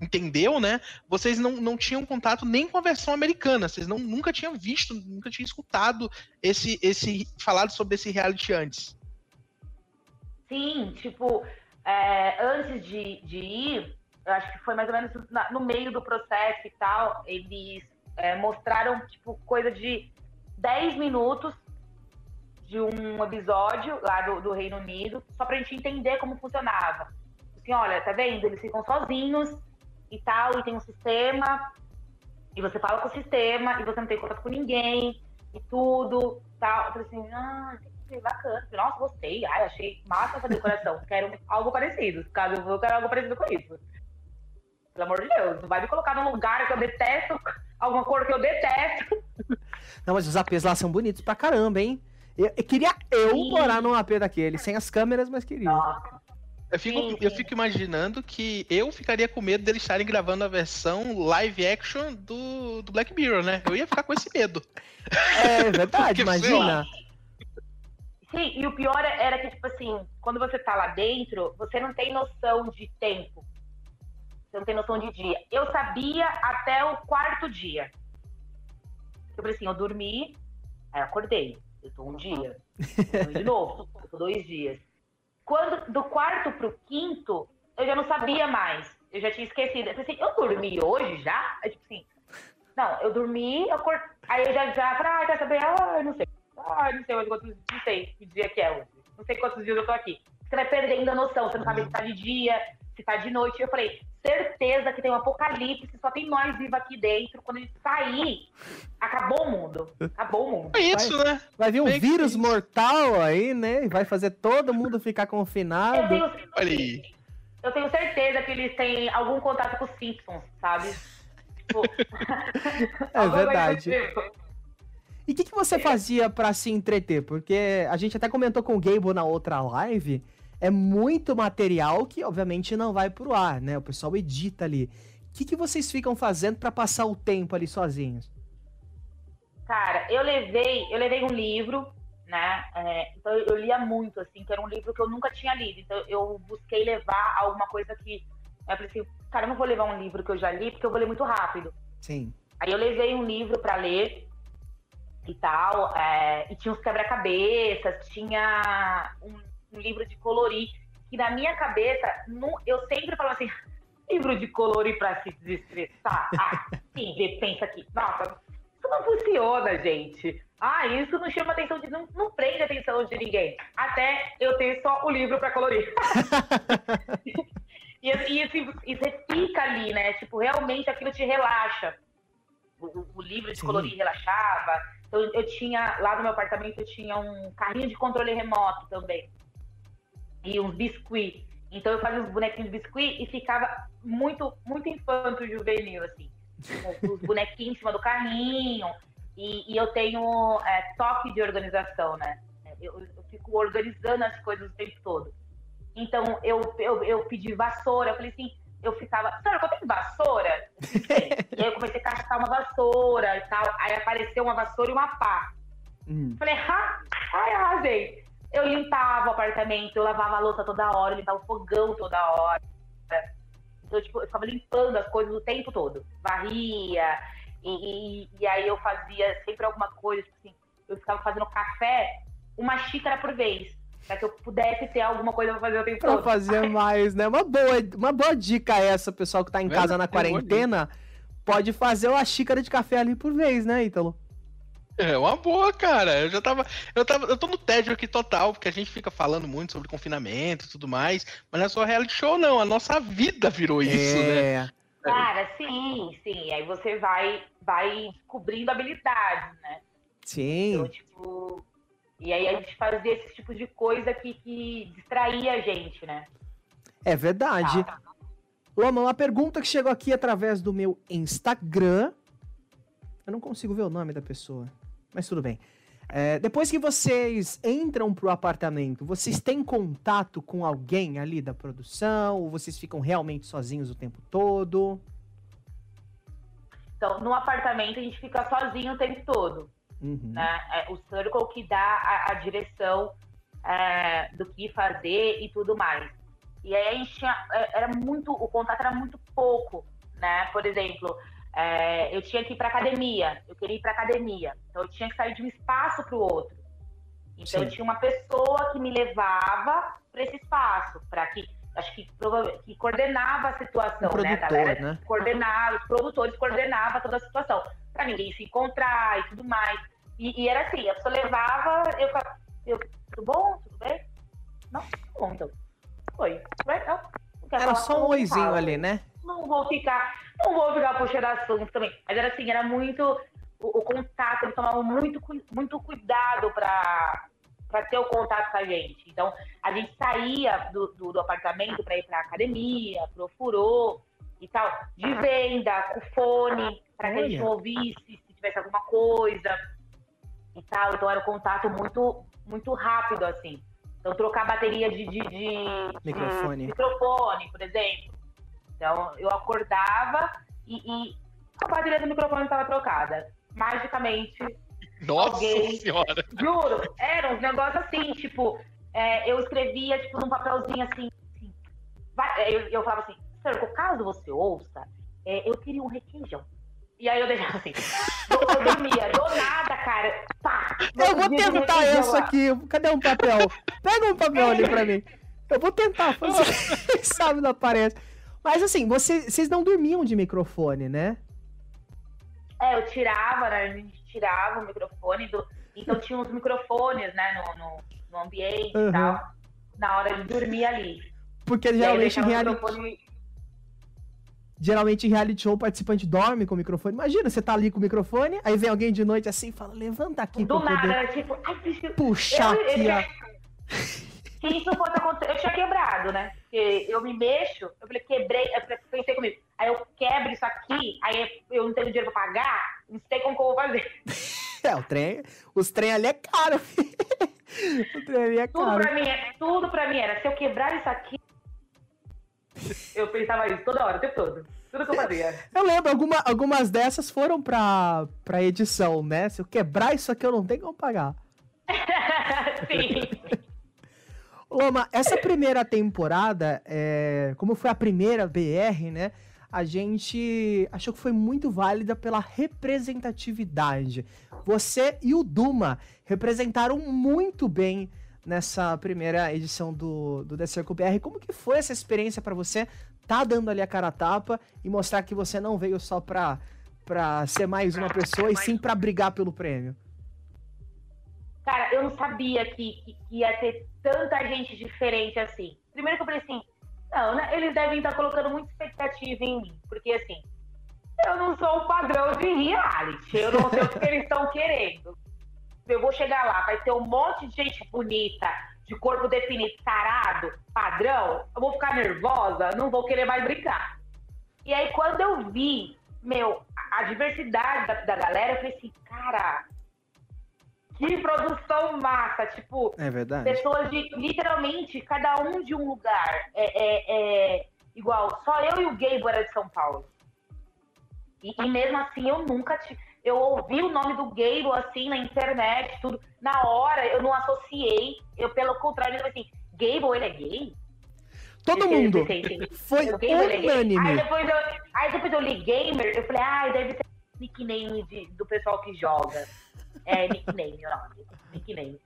entendeu, né? Vocês não, não tinham contato nem com a versão americana. Vocês não, nunca tinham visto, nunca tinham escutado esse, esse falado sobre esse reality antes. Sim, tipo, é, antes de, de ir, eu acho que foi mais ou menos no meio do processo e tal, eles é, mostraram, tipo, coisa de 10 minutos de um episódio lá do, do Reino Unido, só pra gente entender como funcionava. Assim, olha, tá vendo? Eles ficam sozinhos e tal, e tem um sistema, e você fala com o sistema, e você não tem contato com ninguém, e tudo, tal. Eu falei assim, ah, bacana. Nossa, gostei. Ai, achei massa essa decoração. quero algo parecido. Caso eu quero algo parecido com isso. Pelo amor de Deus, não vai me colocar num lugar que eu detesto, alguma cor que eu detesto. Não, mas os APs lá são bonitos pra caramba, hein? Eu, eu queria eu sim. morar num AP daquele, sem as câmeras, mas queria. Nossa. Eu fico, sim, sim. eu fico imaginando que eu ficaria com medo deles estarem gravando a versão live action do, do Black Mirror, né? Eu ia ficar com esse medo. É verdade, imagina. Sim, e o pior era que, tipo assim, quando você tá lá dentro, você não tem noção de tempo. Você não tem noção de dia. Eu sabia até o quarto dia. Eu falei assim, eu dormi, aí eu acordei. Eu tô um dia. Eu de novo, eu tô dois dias. Quando, do quarto pro quinto, eu já não sabia mais. Eu já tinha esquecido. Eu assim, eu dormi hoje já? Aí, tipo assim, não, eu dormi, eu acordei. Aí eu já, já falei, ah, quer saber? Ah, eu não sei. Ah, não sei hoje quantos, não sei que dia que é hoje. Não sei quantos dias eu tô aqui. Você vai perdendo a noção, você não sabe se tá de dia, se tá de noite. Eu falei, certeza que tem um apocalipse, só tem nós vivos aqui dentro. Quando a gente sair, acabou o mundo. Acabou o mundo. É isso, vai, né? Vai vir um Bem vírus que... mortal aí, né? Vai fazer todo mundo ficar confinado. Eu tenho, Olha aí. Eu tenho certeza que eles têm algum contato com os Simpsons, sabe? Tipo... é verdade. E o que, que você fazia para se entreter? Porque a gente até comentou com o Gable na outra live, é muito material que obviamente não vai pro ar, né? O pessoal edita ali. O que, que vocês ficam fazendo para passar o tempo ali sozinhos? Cara, eu levei, eu levei um livro, né? É, então eu lia muito, assim, que era um livro que eu nunca tinha lido. Então eu busquei levar alguma coisa que. Eu falei assim, cara, eu não vou levar um livro que eu já li, porque eu vou ler muito rápido. Sim. Aí eu levei um livro para ler e tal. É, e tinha uns quebra-cabeças, tinha um, um, livro de colorir, que na minha cabeça, no, eu sempre falo assim, livro de colorir para se desestressar. Ah, sim, pensa aqui. Nossa, isso não funciona, gente. Ah, isso não chama atenção de. Não, não prende a atenção de ninguém. Até eu ter só o livro para colorir. e, e, e você fica ali, né? Tipo, realmente aquilo te relaxa. O, o livro de Sim. colorir relaxava então, eu tinha, lá no meu apartamento, eu tinha um carrinho de controle remoto também. E uns biscuits. Então, eu fazia uns bonequinhos de biscuit e ficava muito, muito infanto juvenil, assim. Os bonequinhos em cima do carrinho. E, e eu tenho é, toque de organização, né? Eu, eu, fico organizando as coisas o tempo todo. Então, eu, eu, eu pedi vassoura. Eu falei assim, eu ficava, senhora, eu tenho vassoura? e aí eu comecei a caçar uma vassoura e tal. Aí apareceu uma vassoura e uma pá. Hum. Falei, ah, ai, arrasei. Eu limpava o apartamento, eu lavava a louça toda hora, eu limpava o fogão toda hora. Então, tipo, eu ficava limpando as coisas o tempo todo. Varria, e, e, e aí eu fazia sempre alguma coisa, tipo assim, eu ficava fazendo café uma xícara por vez. Pra que eu pudesse ter alguma coisa pra fazer o tempo pra todo. Pra fazer mais, né? Uma boa, uma boa dica essa, pessoal que tá em casa na quarentena. Pode fazer uma xícara de café ali por vez, né, Ítalo? É uma boa, cara. Eu já tava. Eu, tava, eu tô no tédio aqui total, porque a gente fica falando muito sobre confinamento e tudo mais, mas não é só reality show, não. A nossa vida virou isso, é... né? Cara, sim, sim. Aí você vai, vai descobrindo habilidades, né? Sim. Então, tipo, e aí a gente fazia esse tipo de coisa que, que distraía a gente, né? É verdade. Ah. Loma, uma pergunta que chegou aqui através do meu Instagram. Eu não consigo ver o nome da pessoa, mas tudo bem. É, depois que vocês entram pro apartamento, vocês têm contato com alguém ali da produção? Ou vocês ficam realmente sozinhos o tempo todo? Então, no apartamento a gente fica sozinho o tempo todo. Uhum. Né? É o Circle que dá a, a direção é, do que fazer e tudo mais. E aí a gente tinha, é, era muito, o contato era muito pouco, né? Por exemplo, é, eu tinha que ir para academia, eu queria ir para academia, então eu tinha que sair de um espaço para o outro. Então Sim. eu tinha uma pessoa que me levava para esse espaço, para que acho que, que coordenava a situação, né? Galera, né? Coordenava, os produtores coordenavam toda a situação, para ninguém se encontrar e tudo mais. E, e, era assim, a pessoa levava, eu ficava, eu, tudo bom? Tudo bem? Não, tudo bom, então. Oi. Não, era só um oizinho ali, né? Não vou ficar, não vou ficar puxando assunto também. Mas era assim, era muito, o, o contato, eles tomavam muito, muito cuidado para para ter o contato com a gente. Então, a gente saía do, do, do apartamento para ir para academia, pro furô e tal, de venda, com fone, para que a gente não ouvisse se tivesse alguma coisa e tal. Então era um contato muito, muito rápido, assim. Então trocar bateria de, de, de microfone. De microfone, por exemplo. Então eu acordava e, e a bateria do microfone estava trocada. Magicamente. Nossa alguém, senhora! Juro, eram uns negócios assim, tipo, é, eu escrevia tipo, num papelzinho assim. assim vai, eu, eu falava assim, caso você ouça, é, eu queria um requeijão. E aí eu deixava assim. Eu dormia, do nada, cara. Pá, eu vou tentar essa aqui. Cadê um papel? Pega um papel ali pra mim. Eu vou tentar fazer. sabe, não aparece. Mas assim, vocês, vocês não dormiam de microfone, né? É, eu tirava, né? A gente tirava o microfone. Do... Então tinha uns microfones, né, no, no, no ambiente uhum. e tal. Na hora de dormir ali. Porque geralmente em reality geralmente em reality show o participante dorme com o microfone. Imagina, você tá ali com o microfone, aí vem alguém de noite assim e fala, levanta aqui Do nada, poder tipo, puxar eu, aqui, eu, ó. Se isso fosse acontecer, eu tinha quebrado, né? Porque eu me mexo, eu falei, quebrei, eu pensei comigo, aí eu quebro isso aqui, aí eu não tenho dinheiro pra pagar, não sei como que eu vou fazer. É, o trem, os trem ali é caro. o trem ali é caro. Tudo pra, mim, é, tudo pra mim era, se eu quebrar isso aqui, eu pensava isso toda hora, o tempo todo. Tudo que eu fazia. Eu lembro, alguma, algumas dessas foram pra, pra edição, né? Se eu quebrar isso aqui, eu não tenho como pagar. Sim. Loma, essa primeira temporada, é, como foi a primeira BR, né? A gente achou que foi muito válida pela representatividade. Você e o Duma representaram muito bem nessa primeira edição do, do The Circle BR. Como que foi essa experiência para você? Tá dando ali a cara a tapa e mostrar que você não veio só pra, pra ser mais uma pessoa e sim para brigar pelo prêmio? Cara, eu não sabia que, que, ia ter tanta gente diferente assim. Primeiro que eu falei assim, não, né, eles devem estar colocando muita expectativa em mim, porque assim, eu não sou o padrão de reality, eu não sei o que eles estão querendo eu vou chegar lá, vai ter um monte de gente bonita, de corpo definido, sarado, padrão, eu vou ficar nervosa, não vou querer mais brincar. E aí, quando eu vi, meu, a diversidade da, da galera, eu falei assim, cara, que produção massa, tipo, é verdade. pessoas de literalmente cada um de um lugar. É, é, é, igual, só eu e o Gable era de São Paulo. E, e mesmo assim, eu nunca tive. Eu ouvi o nome do Gable assim na internet, tudo. Na hora, eu não associei. Eu, pelo contrário, eu assim, Gable, ele é gay? Todo eu mundo. Foi unânime. Aí depois, eu, aí depois eu li gamer, eu falei, ah, deve ser nickname de, do pessoal que joga. É, nickname, o nome. Nickname.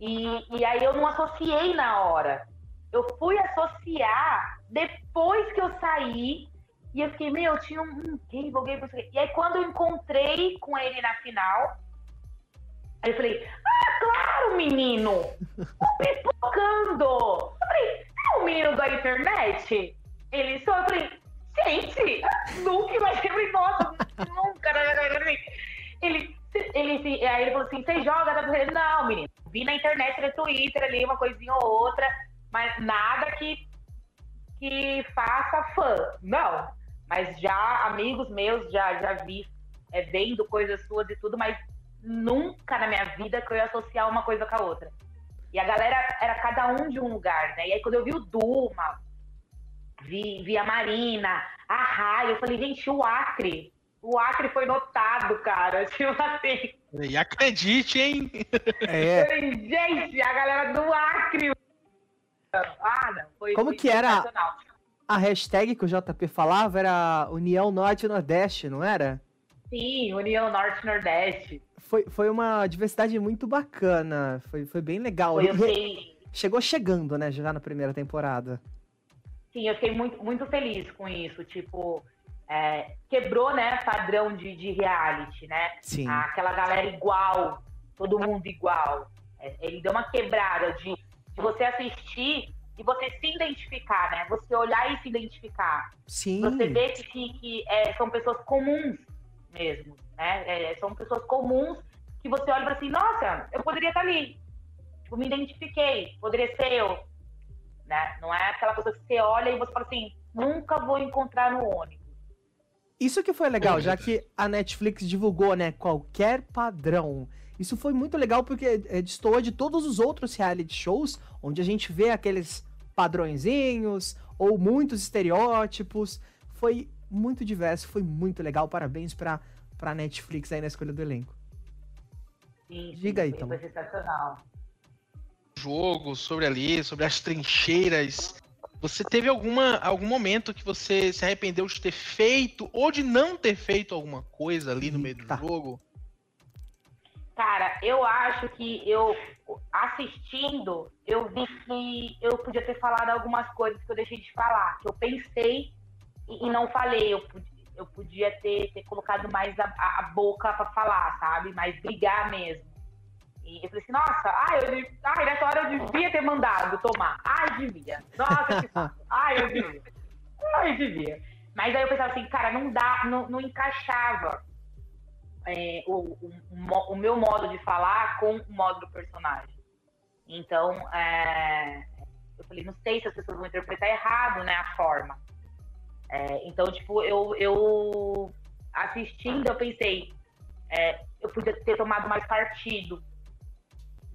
E, e aí eu não associei na hora. Eu fui associar depois que eu saí. E eu fiquei, meu, tinha um Gable, E aí quando eu encontrei com ele na final, aí eu falei, ah, claro, menino! Pipocando! Eu falei, é o menino da internet? Ele só, eu falei, gente, nunca imaginei, nossa, nunca, ele, ele, aí ele falou assim, você joga? Falei, não, menino, vi na internet, no Twitter ali, uma coisinha ou outra, mas nada que, que faça fã, não. Mas já, amigos meus, já, já vi é, vendo coisas suas e tudo, mas nunca na minha vida que eu ia associar uma coisa com a outra. E a galera era cada um de um lugar, né? E aí quando eu vi o Duma, vi, vi a Marina, a Raia, eu falei, gente, o Acre. O Acre foi notado, cara. Tipo assim. E acredite, hein? É. Gente, a galera do Acre. Ah, não. Foi, Como que era a hashtag que o JP falava? Era União Norte e Nordeste, não era? Sim, União Norte Nordeste. Foi, foi uma diversidade muito bacana. Foi, foi bem legal. Foi, eu sei. Chegou chegando, né, já na primeira temporada. Sim, eu fiquei muito, muito feliz com isso. Tipo, é, quebrou, né, padrão de, de reality, né? Sim. Aquela galera igual, todo mundo igual. É, ele deu uma quebrada de, de você assistir e você se identificar, né? Você olhar e se identificar. Sim. Você vê que, que é, são pessoas comuns mesmo, né? É, são pessoas comuns que você olha para assim, nossa, eu poderia estar ali. Tipo, me identifiquei, poderia ser eu. Né? Não é aquela coisa que você olha e você fala assim, nunca vou encontrar no ônibus. Isso que foi legal, já que a Netflix divulgou, né, qualquer padrão. Isso foi muito legal porque é, destoou de todos os outros reality shows, onde a gente vê aqueles padrõezinhos ou muitos estereótipos. Foi muito diverso, foi muito legal. Parabéns pra, pra Netflix aí na escolha do elenco. Sim, Diga aí, Tom. Foi sensacional. Jogo, sobre ali, sobre as trincheiras. Você teve alguma, algum momento que você se arrependeu de ter feito ou de não ter feito alguma coisa ali no meio do jogo? Cara, eu acho que eu assistindo, eu vi que eu podia ter falado algumas coisas que eu deixei de falar, que eu pensei e, e não falei. Eu, eu podia ter, ter colocado mais a, a boca para falar, sabe? Mais brigar mesmo. E eu falei assim, nossa, ai, eu, ai, nessa hora eu devia ter mandado tomar. Ai, devia. Nossa, que. Ai, eu devia. Ai, devia. Mas aí eu pensava assim, cara, não dá, não, não encaixava é, o, o, o, meu modo de falar com o modo do personagem. Então, é, eu falei, não sei se as pessoas vão interpretar errado, né, a forma. É, então, tipo, eu, eu assistindo, eu pensei, é, eu podia ter tomado mais partido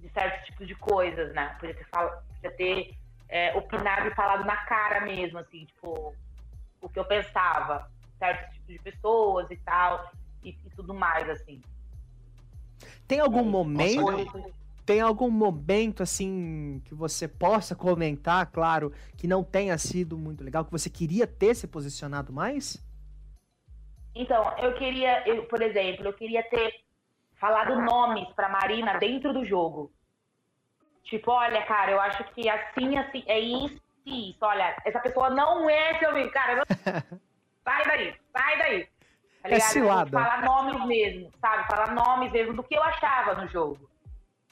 de certos tipos de coisas, né? Podia ter, fal... podia ter é, opinado e falado na cara mesmo, assim, tipo, o que eu pensava, certos tipos de pessoas e tal, e, e tudo mais, assim. Tem algum momento tem algum momento assim que você possa comentar, claro, que não tenha sido muito legal, que você queria ter se posicionado mais? Então, eu queria, eu, por exemplo, eu queria ter falado nomes para Marina dentro do jogo. Tipo, olha, cara, eu acho que assim, assim, é isso e isso. Olha, essa pessoa não é seu amigo. Cara, não... sai daí, sai daí. Tá é cilada. Falar nomes mesmo, sabe? Falar nomes mesmo do que eu achava no jogo.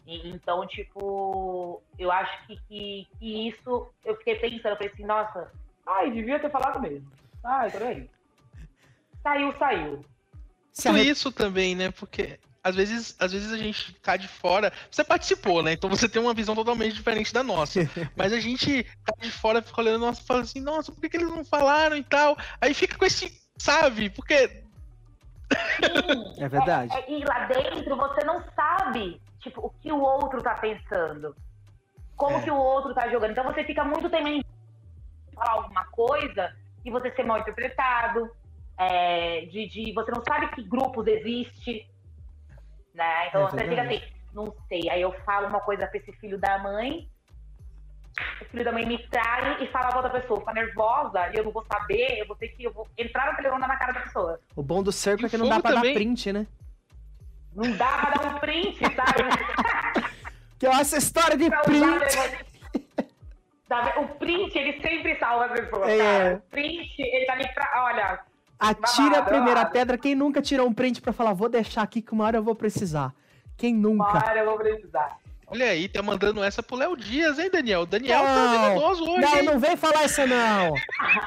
Então, tipo, eu acho que, que, que, isso, eu fiquei pensando, eu falei assim, nossa, ai, devia ter falado mesmo. Ai, peraí. Saiu, saiu. Isso, isso também, né? Porque às vezes, às vezes a gente tá de fora. Você participou, né? Então você tem uma visão totalmente diferente da nossa. Mas a gente tá de fora, fica olhando nossa, fala assim, nossa, por que, que eles não falaram e tal? Aí fica com esse, sabe? Porque. Sim, é verdade. É, é, e lá dentro você não sabe tipo, o que o outro tá pensando. Como é. que o outro tá jogando. Então você fica muito temendo falar alguma coisa de você ser mal interpretado, é, de, de você não sabe que grupos existe, né? Então é você fica assim, não sei. Aí eu falo uma coisa pra esse filho da mãe, o filho da mãe me trai e fala pra outra pessoa, fica nervosa e eu não vou saber, eu vou ter que eu vou entrar no telefone na cara da pessoa. O bom do cerco é que não dá pra também. dar print, né? Não dá pra dar um print, sabe? que é essa história de print. O print, ele sempre salva as pessoas, é. cara. O print, ele tá ali pra. Olha. Atira a primeira pedra. Quem nunca tirou um print pra falar, vou deixar aqui que uma hora eu vou precisar? Quem nunca? Uma hora eu vou precisar. Olha aí, tá mandando essa pro Léo Dias, hein, Daniel? Daniel tá não, tá venenoso hoje. Não, hein? não vem falar isso, não.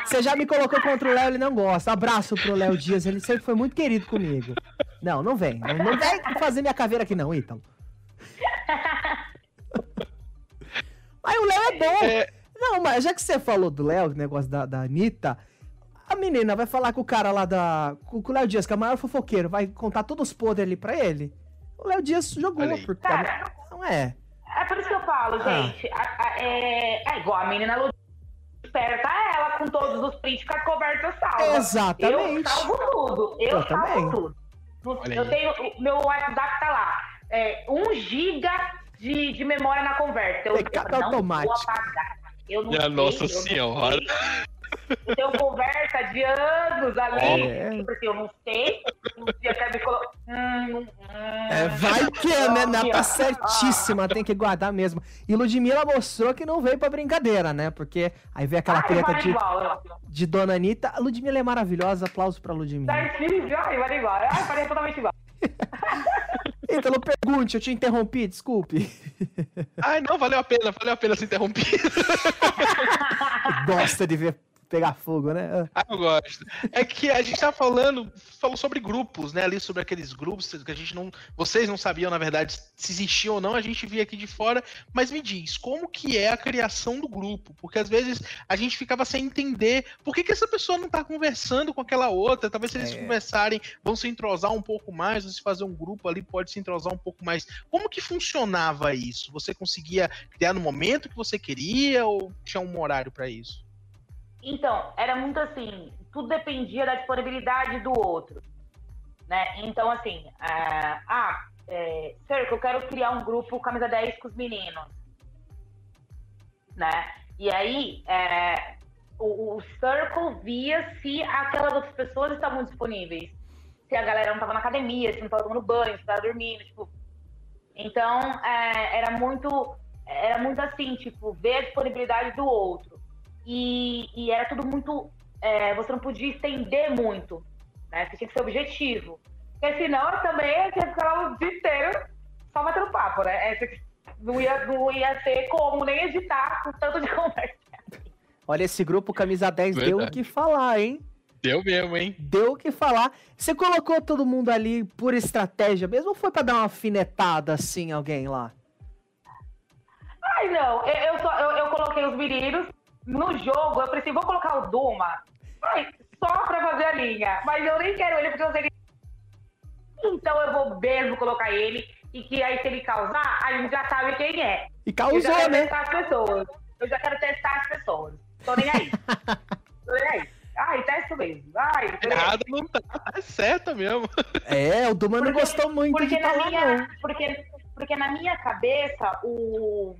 Você já me colocou contra o Léo, ele não gosta. Abraço pro Léo Dias, ele sempre foi muito querido comigo. Não, não vem. Não, não vem fazer minha caveira aqui, não, então. Mas o Léo é bom. É... Não, mas já que você falou do Léo, negócio da, da Anitta, a menina vai falar com o cara lá da. Com o Léo Dias, que é o maior fofoqueiro, vai contar todos os podres ali pra ele. O Léo Dias jogou, porque. Cara, não é. É por isso que eu falo, ah. gente. A, a, é, é igual a menina Lu esperta ela com todos os prints com a coberta salva. Exatamente. Eu salvo tudo. Eu, eu salvo também. tudo. eu tenho. Meu WhatsApp tá lá. É, 1 giga de, de memória na conversa. Eu, eu não automático. vou apagar. Eu não Minha sei, Nossa Senhora. Eu tenho conversa de anos ali. É. Tipo assim, eu não sei. Um dia quer me colocar. Hum, hum, é, vai que é, né? Na tá certíssima, tem que guardar mesmo. E Ludmilla mostrou que não veio pra brincadeira, né? Porque aí veio aquela treta de, igual, de Dona Anitta. A Ludmilla é maravilhosa, aplauso pra Ludmilla. Certíssimo, ai, vai igual. Ai, faria totalmente igual. Então, não pergunte, eu te interrompi, desculpe. Ai, não, valeu a pena, valeu a pena se interromper. Gosta de ver pegar fogo, né? Ah, eu gosto. É que a gente tá falando, falou sobre grupos, né? Ali sobre aqueles grupos que a gente não. Vocês não sabiam, na verdade, se existiam ou não, a gente via aqui de fora. Mas me diz, como que é a criação do grupo? Porque às vezes a gente ficava sem entender por que, que essa pessoa não tá conversando com aquela outra. Talvez se eles é. conversarem, vão se entrosar um pouco mais, ou se fazer um grupo ali, pode se entrosar um pouco mais. Como que funcionava isso? Você conseguia criar no momento que você queria ou tinha um horário para isso? Então, era muito assim, tudo dependia da disponibilidade do outro. Né? Então, assim, uh, ah, é, eu quero criar um grupo camisa 10 com os meninos. Né? E aí, é, o, o, Circle via se aquelas outras pessoas estavam disponíveis. Se a galera não estava na academia, se não estava tomando banho, se estava dormindo, tipo. Então, é, era muito era muito assim, tipo, ver a disponibilidade do outro. E, e era tudo muito. É, você não podia estender muito, né? Você tinha que ser objetivo. Porque senão também tinha que ficar o dia inteiro só batendo papo, né? É, não, ia, não ia ter como nem editar com tanto de conversa. Olha, esse grupo Camisa 10 Verdade. deu o que falar, hein? Deu mesmo, hein? Deu o que falar. Você colocou todo mundo ali por estratégia mesmo ou foi pra dar uma afinetada assim, alguém lá? Ai, não. Eu, eu, só, eu, eu coloquei os meninos no jogo, eu pensei, vou colocar o Duma só pra fazer a linha. Mas eu nem quero ele porque eu sei que. Então eu vou mesmo colocar ele. E que aí, se ele causar, a gente já sabe quem é. E causou, eu já quero né? testar as pessoas. Eu já quero testar as pessoas. Tô nem aí. Tô nem aí. Ai, testo mesmo. Ai, Errado não tá, é certo mesmo. É, o Duma não gostou muito porque de falar, minha, não. Porque, porque na minha cabeça, o,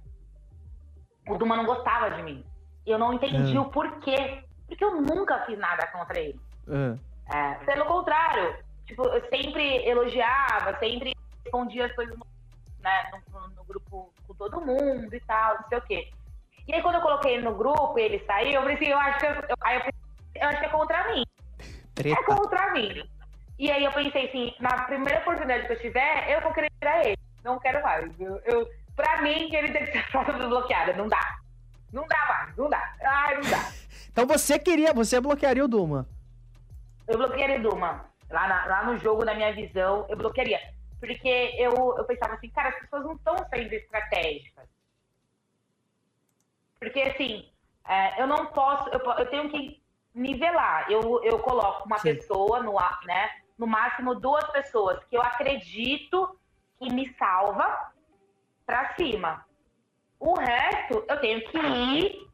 o Duma não gostava de mim. Eu não entendi é. o porquê. Porque eu nunca fiz nada contra ele. É. É, pelo contrário, tipo, eu sempre elogiava, sempre respondia as coisas no, né, no, no, grupo com todo mundo e tal, não sei o quê. E aí quando eu coloquei ele no grupo e ele saiu, eu falei assim, eu acho que, eu, eu, aí eu, pensei, eu acho que é contra mim. Treta. É contra mim. E aí eu pensei assim, na primeira oportunidade que eu tiver, eu vou querer tirar ele. Não quero mais. Eu, eu, pra mim, ele tem que ser bloqueada. Não dá. Não dá mais, não dá. Ai, não dá. então você queria, você bloquearia o Duma? Eu bloquearia o Duma. Lá, na, lá no jogo, na minha visão, eu bloquearia. Porque eu, eu pensava assim, cara, as pessoas não estão sendo estratégicas. Porque, assim, é, eu não posso, eu, eu, tenho que nivelar. Eu, eu coloco uma Sim. pessoa, no, né, no máximo duas pessoas que eu acredito que me salva para cima. O resto eu tenho que ir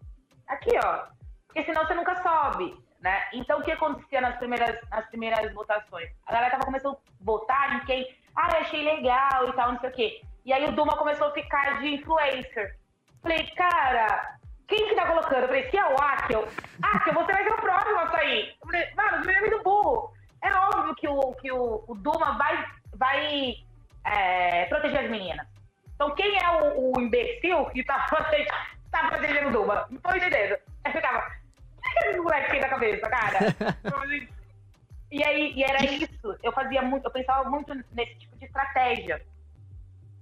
aqui, ó. Porque senão você nunca sobe. Né? Então, o que acontecia nas primeiras, nas primeiras votações? A galera tava começando a votar em quem, ah, eu achei legal e tal, não sei o quê. E aí o Duma começou a ficar de influencer. Falei, cara, quem que tá colocando? Falei, se é o Akel, Akel, você vai ser o próximo a sair. Eu falei, mano, você é muito burro. É óbvio que o, que o, o Duma vai, vai é, proteger as meninas. Então, quem é o, o imbecil que tá, tá protegendo o Duma? Não tô entendendo. Aí ficava, esse moleque na cabeça, cara? e aí, e era isso. Eu fazia muito, eu pensava muito nesse tipo de estratégia.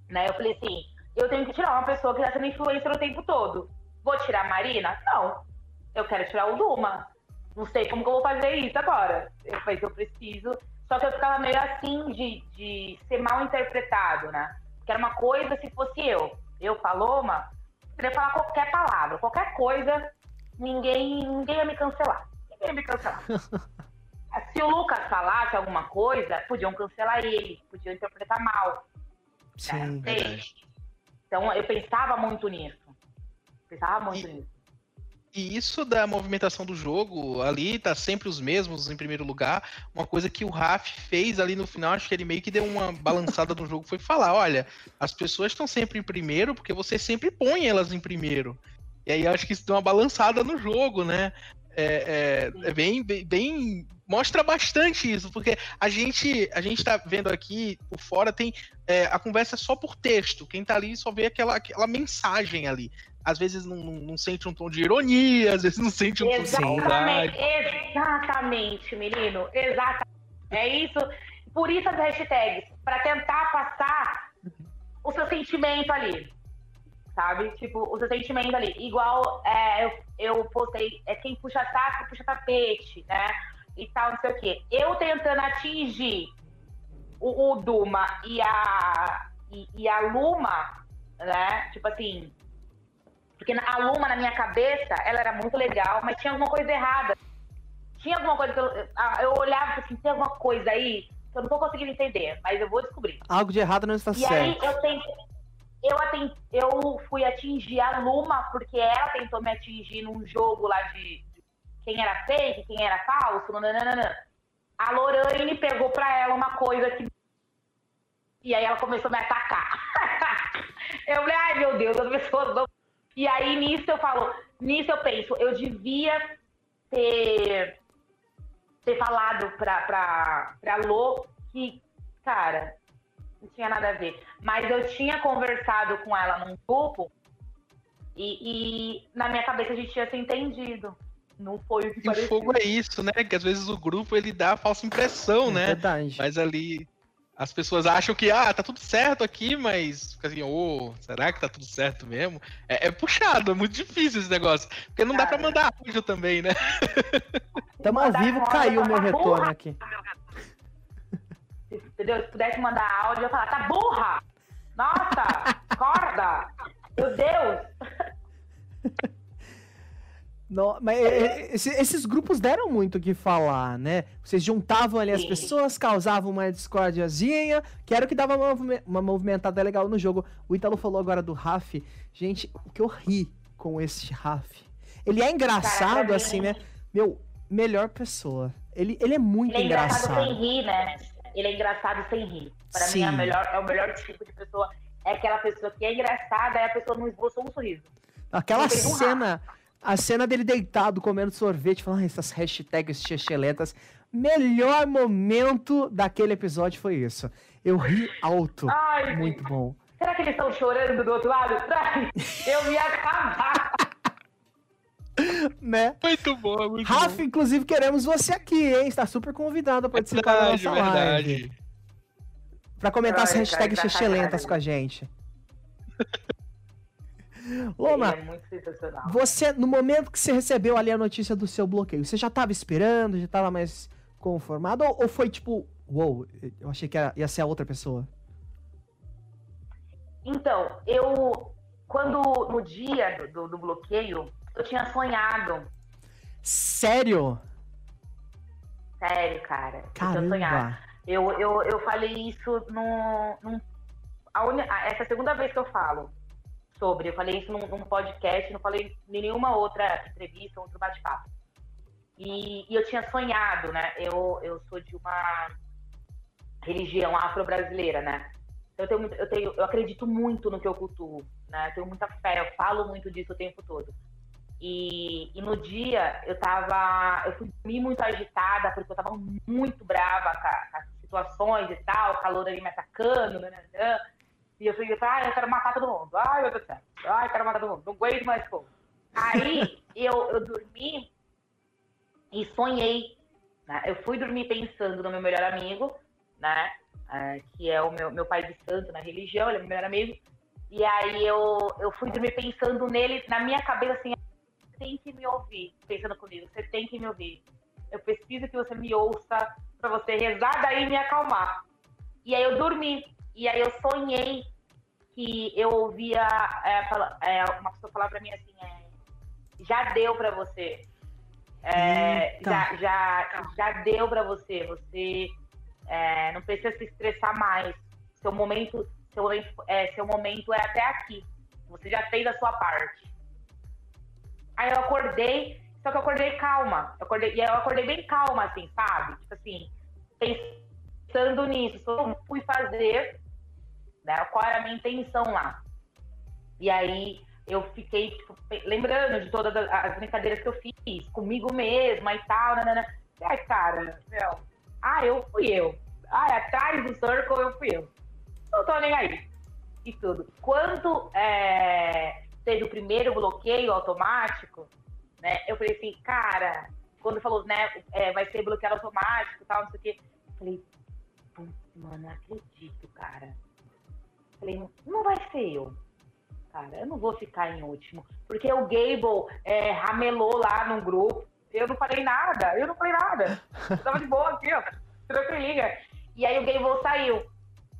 Né? Eu falei assim, eu tenho que tirar uma pessoa que tá sendo influencer o tempo todo. Vou tirar a Marina? Não. Eu quero tirar o Duma. Não sei como que eu vou fazer isso agora. Eu falei eu preciso. Só que eu ficava meio assim de, de ser mal interpretado, né? Que era uma coisa se fosse eu. Eu, Paloma, poderia falar qualquer palavra, qualquer coisa, ninguém, ninguém ia me cancelar. Ninguém ia me cancelar. se o Lucas falasse alguma coisa, podiam cancelar ele, podiam interpretar mal. Sim, né? Então eu pensava muito nisso. Pensava muito e, nisso. E isso da movimentação do jogo, ali tá sempre os mesmos em primeiro lugar. Uma coisa que o Raf fez ali no final, acho que ele meio que deu uma balançada no jogo, foi falar: olha, as pessoas estão sempre em primeiro porque você sempre põe elas em primeiro. E aí acho que isso deu uma balançada no jogo, né? É, é, é bem, bem, bem, mostra bastante isso, porque a gente a gente tá vendo aqui, por fora tem é, a conversa só por texto. Quem tá ali só vê aquela, aquela mensagem ali às vezes não, não, não, sente um tom de ironia, às vezes não sente um exatamente, tom de saudade. Exatamente, menino. Exatamente. É isso. Por isso as hashtags, para tentar passar o seu sentimento ali. Sabe? Tipo, o seu sentimento ali. Igual é, eu, eu postei, é quem puxa saco, puxa tapete, né? E tal, não sei o quê. Eu tentando atingir o, o Duma e a, e, e a Luma, né? Tipo assim, porque a Luma, na minha cabeça, ela era muito legal, mas tinha alguma coisa errada. Tinha alguma coisa que eu, eu olhava assim, tem alguma coisa aí que eu não tô conseguindo entender, mas eu vou descobrir. Algo de errado não está e certo. E aí eu tentei, eu, eu fui atingir a Luma, porque ela tentou me atingir num jogo lá de, de quem era fake, quem era falso, nananana. A Lorraine pegou pra ela uma coisa que. E aí ela começou a me atacar. eu falei, ai meu Deus, as pessoas não e aí nisso eu falo, nisso eu penso, eu devia ter, ter falado pra, pra, pra Lô que, cara, não tinha nada a ver. Mas eu tinha conversado com ela num grupo e, e na minha cabeça a gente tinha se entendido. Não foi o que E parecia. o fogo é isso, né? Que às vezes o grupo ele dá a falsa impressão, é né? Verdade. Mas ali as pessoas acham que, ah, tá tudo certo aqui, mas fica assim, ô, oh, será que tá tudo certo mesmo? É, é, puxado, é muito difícil esse negócio. Porque não dá pra mandar áudio também, né? Tamo ao vivo, caiu o meu retorno aqui. Entendeu? Se pudesse mandar áudio, eu ia falar, tá burra! Nossa, acorda! Meu Deus! No, mas é, é, esses grupos deram muito o que falar, né? Vocês juntavam ali as pessoas, causavam uma discordiazinha, que era o que dava uma, uma movimentada legal no jogo. O Italo falou agora do Raf. Gente, o que eu ri com esse Raf. Ele é engraçado, Cara, assim, né? Meu, melhor pessoa. Ele, ele é muito ele é engraçado. engraçado sem rir, né? Ele é engraçado sem rir. Pra Sim. mim, é, melhor, é o melhor tipo de pessoa. É aquela pessoa que é engraçada e a pessoa não esboçou um sorriso. Aquela cena. Um a cena dele deitado comendo sorvete, falando ah, essas hashtags chechelentas. Melhor momento daquele episódio foi isso. Eu ri alto. Ai, muito bom. Será que eles estão chorando do outro lado? Eu ia acabar. né? Muito bom, muito Rafa, bom. inclusive, queremos você aqui, hein? Está super convidado a participar verdade, da nossa verdade. live. Pra comentar Ai, as hashtags chechelentas com a gente. Loma, é você, no momento que você recebeu ali a notícia do seu bloqueio, você já estava esperando, já estava mais conformado? Ou, ou, foi tipo, uou, wow, eu achei que era, ia ser a outra pessoa? Então, eu, quando no dia do, do bloqueio, eu tinha sonhado. Sério? Sério, cara. Caramba. Eu tinha sonhado. Eu, eu, eu falei isso no, no a essa segunda vez que eu falo sobre. Eu falei isso num, num podcast, não falei em nenhuma outra entrevista, outro bate-papo. E, e, eu tinha sonhado, né? Eu, eu sou de uma religião afro-brasileira, né? Então, eu, tenho, eu, tenho, eu acredito muito no que eu cultuo, né? Eu tenho muita fé, eu falo muito disso o tempo todo. E, e, no dia eu tava. Eu fui muito agitada, porque eu tava muito brava com, com as situações e tal, o calor ali me atacando, né, né, né? E eu falei, ah, eu quero matar todo mundo. Ai, meu Deus do céu. Ai, eu quero matar todo mundo. Não aguento mais fogo. Aí eu, eu dormi e sonhei. Né? Eu fui dormir pensando no meu melhor amigo, né? Uh, que é o meu, meu pai de santo na religião, ele é meu melhor amigo. E aí eu, eu fui dormir pensando nele, na minha cabeça, assim, você tem que me ouvir, pensando comigo, você tem que me ouvir. Eu preciso que você me ouça para você rezar daí me acalmar. E aí eu dormi. E aí eu sonhei que eu ouvia é, é, uma pessoa falar para mim assim, é, já deu para você. É, já, já, já deu para você. Você é, não precisa se estressar mais. Seu momento, seu é, seu momento é até aqui. Você já fez a sua parte. Aí eu acordei, só que eu acordei calma. Eu acordei, e eu acordei bem calma, assim, sabe? Tipo assim, pensando nisso. Só eu fui fazer, né? Qual era a minha intenção lá. E aí eu fiquei tipo, lembrando de todas as brincadeiras que eu fiz comigo mesma e tal. Nanana. Ai, cara, meu. Ah, eu fui eu. Ah, atrás do circle eu fui eu. Não tô nem aí. E tudo. Quando é, teve o primeiro bloqueio automático, né? Eu falei assim, cara, quando falou, né, é, vai ser bloqueado automático e tal, não sei o quê. Falei, mano, não acredito, cara. Falei, não vai ser eu cara. Eu não vou ficar em último. Porque o Gable é, ramelou lá no grupo. Eu não falei nada. Eu não falei nada. Eu tava de boa aqui, ó. Tranquilinha. E aí o Gable saiu.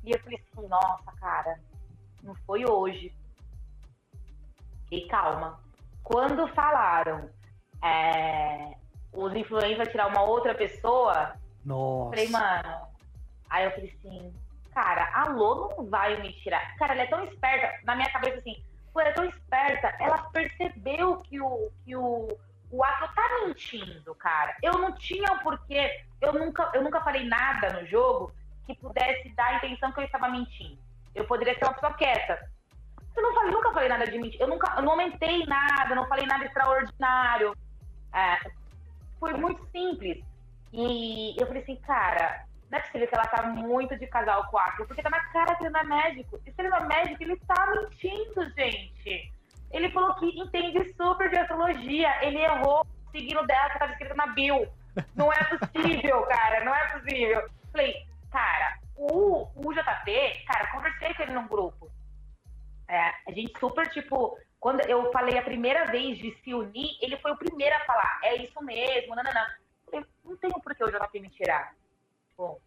E eu falei assim, nossa, cara, não foi hoje. E calma. Quando falaram é, os influencers vão tirar uma outra pessoa, nossa. falei, mano. Aí eu falei assim, cara, a Lô não vai me tirar. Cara, ela é tão esperta. Na minha cabeça, assim, pô, ela é tão esperta. Ela percebeu que o, que o, o ato tá mentindo, cara. Eu não tinha o porquê. Eu nunca, eu nunca falei nada no jogo que pudesse dar a intenção que eu estava mentindo. Eu poderia ser uma pessoa quieta. Eu não falei, nunca falei nada de mentir. Eu nunca eu não aumentei nada, não falei nada extraordinário. É, foi muito simples. E eu falei assim, cara, não é possível que ela tá muito de casal com o Akio, porque tá na cara que ele não é médico. E se ele não é médico, ele tá mentindo, gente. Ele falou que entende super de astrologia. Ele errou seguindo dela que tava escrito na bio. Não é possível, cara. Não é possível. Falei, cara, o, o JP, cara, conversei com ele num grupo. É, a gente super, tipo, quando eu falei a primeira vez de se unir, ele foi o primeiro a falar, é isso mesmo, não, não, não. Falei, não tenho por que o JP me tirar bom,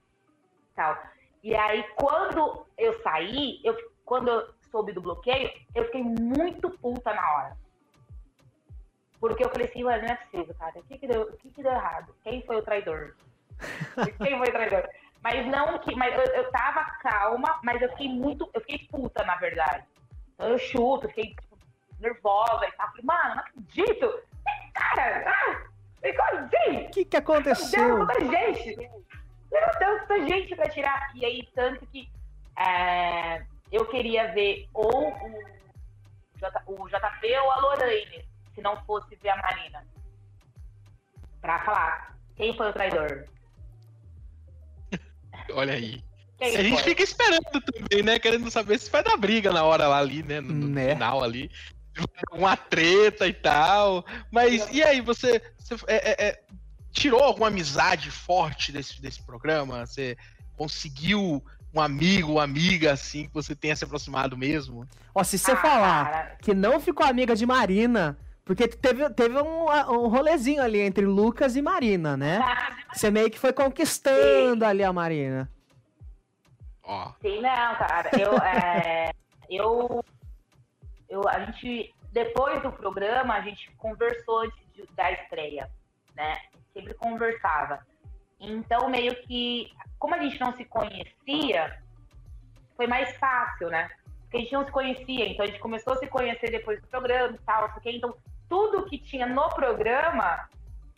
tal. E aí, quando eu saí, eu, quando eu soube do bloqueio, eu fiquei muito puta na hora. Porque eu falei assim, ué, não é possível, cara. O que que deu, o que que deu errado? Quem foi o traidor? Quem foi o traidor? Mas não que. Mas eu, eu tava calma, mas eu fiquei muito. Eu fiquei puta, na verdade. Então eu chuto, fiquei tipo, nervosa e tal. Falei, mano, não acredito! Cara, ah, assim? O que, que aconteceu? Gente meu Deus, tanta gente pra tirar. E aí, tanto que é, eu queria ver ou o, J, o JP ou a Lorraine, se não fosse ver a Marina. Pra falar quem foi o traidor. Olha aí. Quem a gente foi? fica esperando também, né? Querendo saber se vai dar briga na hora lá ali, né? No, no né? final ali. Uma treta e tal. Mas e aí, você. você é, é, é tirou alguma amizade forte desse, desse programa? Você conseguiu um amigo, uma amiga, assim, que você tenha se aproximado mesmo? Ó, se você ah, falar cara. que não ficou amiga de Marina, porque teve, teve um, um rolezinho ali entre Lucas e Marina, né? Você meio que foi conquistando Sim. ali a Marina. Ó. Sim, não, cara. Eu, é, eu, eu, a gente, depois do programa, a gente conversou de, da estreia, né? Sempre conversava. Então, meio que, como a gente não se conhecia, foi mais fácil, né? Porque a gente não se conhecia, então a gente começou a se conhecer depois do programa e tal, porque então tudo que tinha no programa,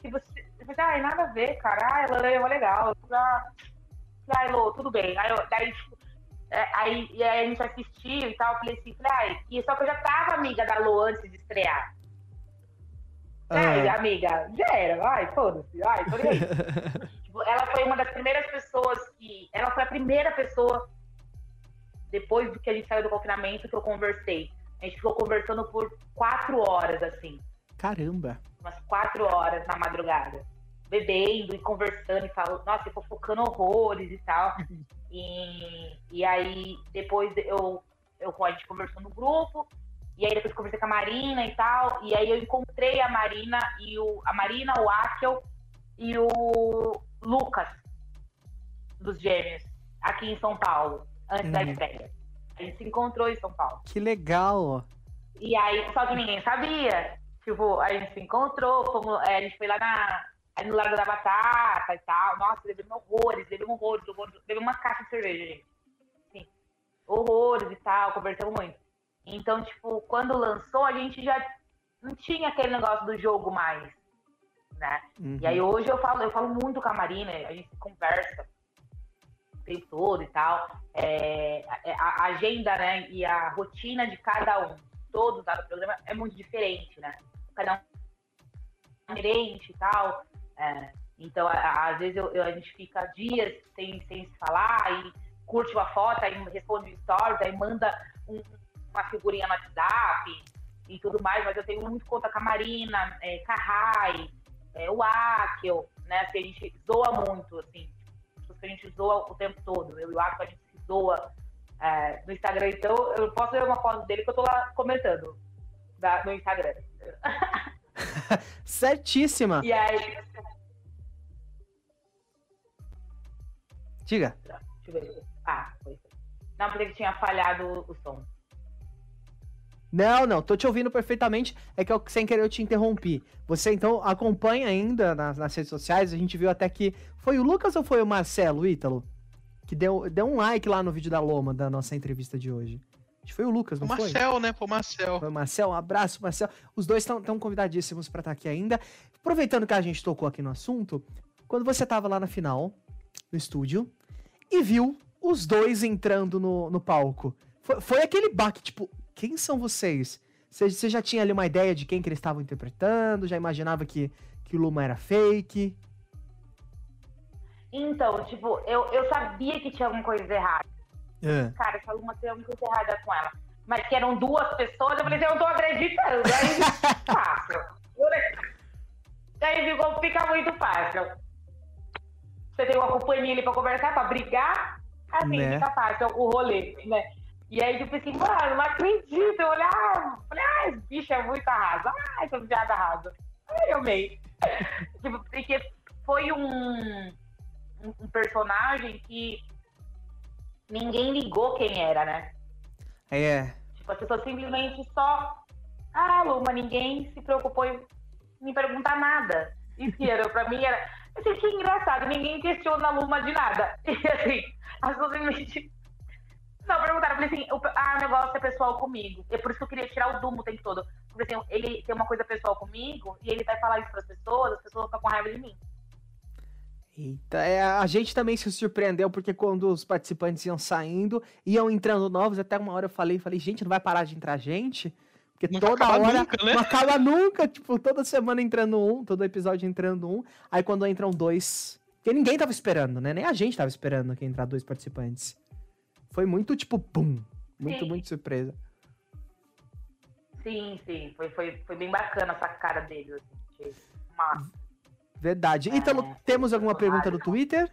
se você, falei, ai, nada a ver, cara. Ai, ela é legal. Ah, ai, Lô, tudo bem. Aí, daí, tipo, é, aí, aí a gente assistiu e tal, falei assim, falei, ai, e só que eu já tava amiga da Lô antes de estrear. Ai, ah. amiga, já era, vai, foda-se, ai, tô aí. tipo, ela foi uma das primeiras pessoas que. Ela foi a primeira pessoa, depois do que a gente saiu do confinamento, que eu conversei. A gente ficou conversando por quatro horas, assim. Caramba! Umas quatro horas na madrugada. Bebendo e conversando e falando, nossa, focando horrores e tal. e, e aí, depois eu, eu, a gente conversou no grupo, e aí depois conversei com a Marina e tal. E aí eu encontrei a Marina e o. A Marina, o Akel e o Lucas dos Gêmeos, aqui em São Paulo, antes da uhum. estreia. A gente se encontrou em São Paulo. Que legal! E aí, só que ninguém sabia. Tipo, a gente se encontrou, fomos, é, a gente foi lá na, no Largo da Batata e tal. Nossa, bebemos horrores, bebemos horrores, horrores bebemos uma caixa de cerveja, gente. Sim. Horrores e tal, conversamos muito. Então, tipo, quando lançou, a gente já não tinha aquele negócio do jogo mais, né? Uhum. E aí hoje eu falo, eu falo muito com a Marina, a gente conversa o tempo todo e tal. É, a, a, agenda, né, e a rotina de cada um, todos lá no programa, é muito diferente, né? Cada um é diferente e tal. É, então, a, às vezes eu, eu, a gente fica dias sem, sem se falar e curte uma foto, aí responde stories, aí manda um, uma figurinha no WhatsApp e tudo mais, mas eu tenho muito conta com a Marina, é, com a Rai, é, o Akel, né? Que a gente zoa muito, assim, que a gente zoa o tempo todo. Eu e o Akel, a gente se zoa é, no Instagram, então eu posso ver uma foto dele que eu tô lá comentando da, no Instagram. Certíssima. E aí. Diga. Deixa eu ver. Ah, foi. Não, porque tinha falhado o som. Não, não, tô te ouvindo perfeitamente. É que eu, sem querer eu te interrompi. Você então acompanha ainda nas, nas, redes sociais. A gente viu até que. Foi o Lucas ou foi o Marcelo, Ítalo? Que deu, deu um like lá no vídeo da Loma da nossa entrevista de hoje. Acho que foi o Lucas, não o Marcel, foi? Marcel, né? Foi o Marcel. Foi o Marcel, um abraço, Marcel. Os dois estão convidadíssimos para estar tá aqui ainda. Aproveitando que a gente tocou aqui no assunto, quando você tava lá na final, no estúdio, e viu os dois entrando no, no palco, foi, foi aquele baque, tipo, quem são vocês? Você já tinha ali uma ideia de quem que eles estavam interpretando? Já imaginava que, que o Luma era fake? Então, tipo, eu, eu sabia que tinha alguma coisa errada. É. Cara, essa Luma tem alguma coisa errada com ela. Mas que eram duas pessoas, eu falei assim, eu tô acreditando. Aí fácil. Aí ficou, fica muito fácil. Você tem uma companhia ali pra conversar, pra brigar, assim, né? fica fácil o rolê, né? E aí eu pensei, mano, não acredito. Eu olhava, falei, ah, esse bicho é muito arrasa. Ah, essa viada arrasa. Aí eu amei. tipo, porque foi um, um, personagem que ninguém ligou quem era, né? É. Tipo, as pessoas simplesmente só. Ah, Luma, ninguém se preocupou em me perguntar nada. Isso era, pra mim era. Assim, que engraçado, ninguém questiona a Luma de nada. E assim, as pessoas simplesmente não, perguntaram, eu falei assim, o, ah, o negócio é pessoal comigo. É por isso que eu queria tirar o Dumo o tempo todo. Porque assim, ele tem uma coisa pessoal comigo e ele vai falar isso pras pessoas, as pessoas vão ficar com raiva de mim. Eita, é, a gente também se surpreendeu, porque quando os participantes iam saindo, iam entrando novos, até uma hora eu falei, falei, gente, não vai parar de entrar gente? Porque não toda hora nunca, né? não acaba nunca, tipo, toda semana entrando um, todo episódio entrando um, aí quando entram dois, que ninguém tava esperando, né? Nem a gente tava esperando que entrar dois participantes. Foi muito tipo, pum. Muito, sim. muito surpresa. Sim, sim. Foi, foi, foi bem bacana essa cara dele. Assim, massa. Verdade. É, Ítalo, temos alguma pergunta do Twitter?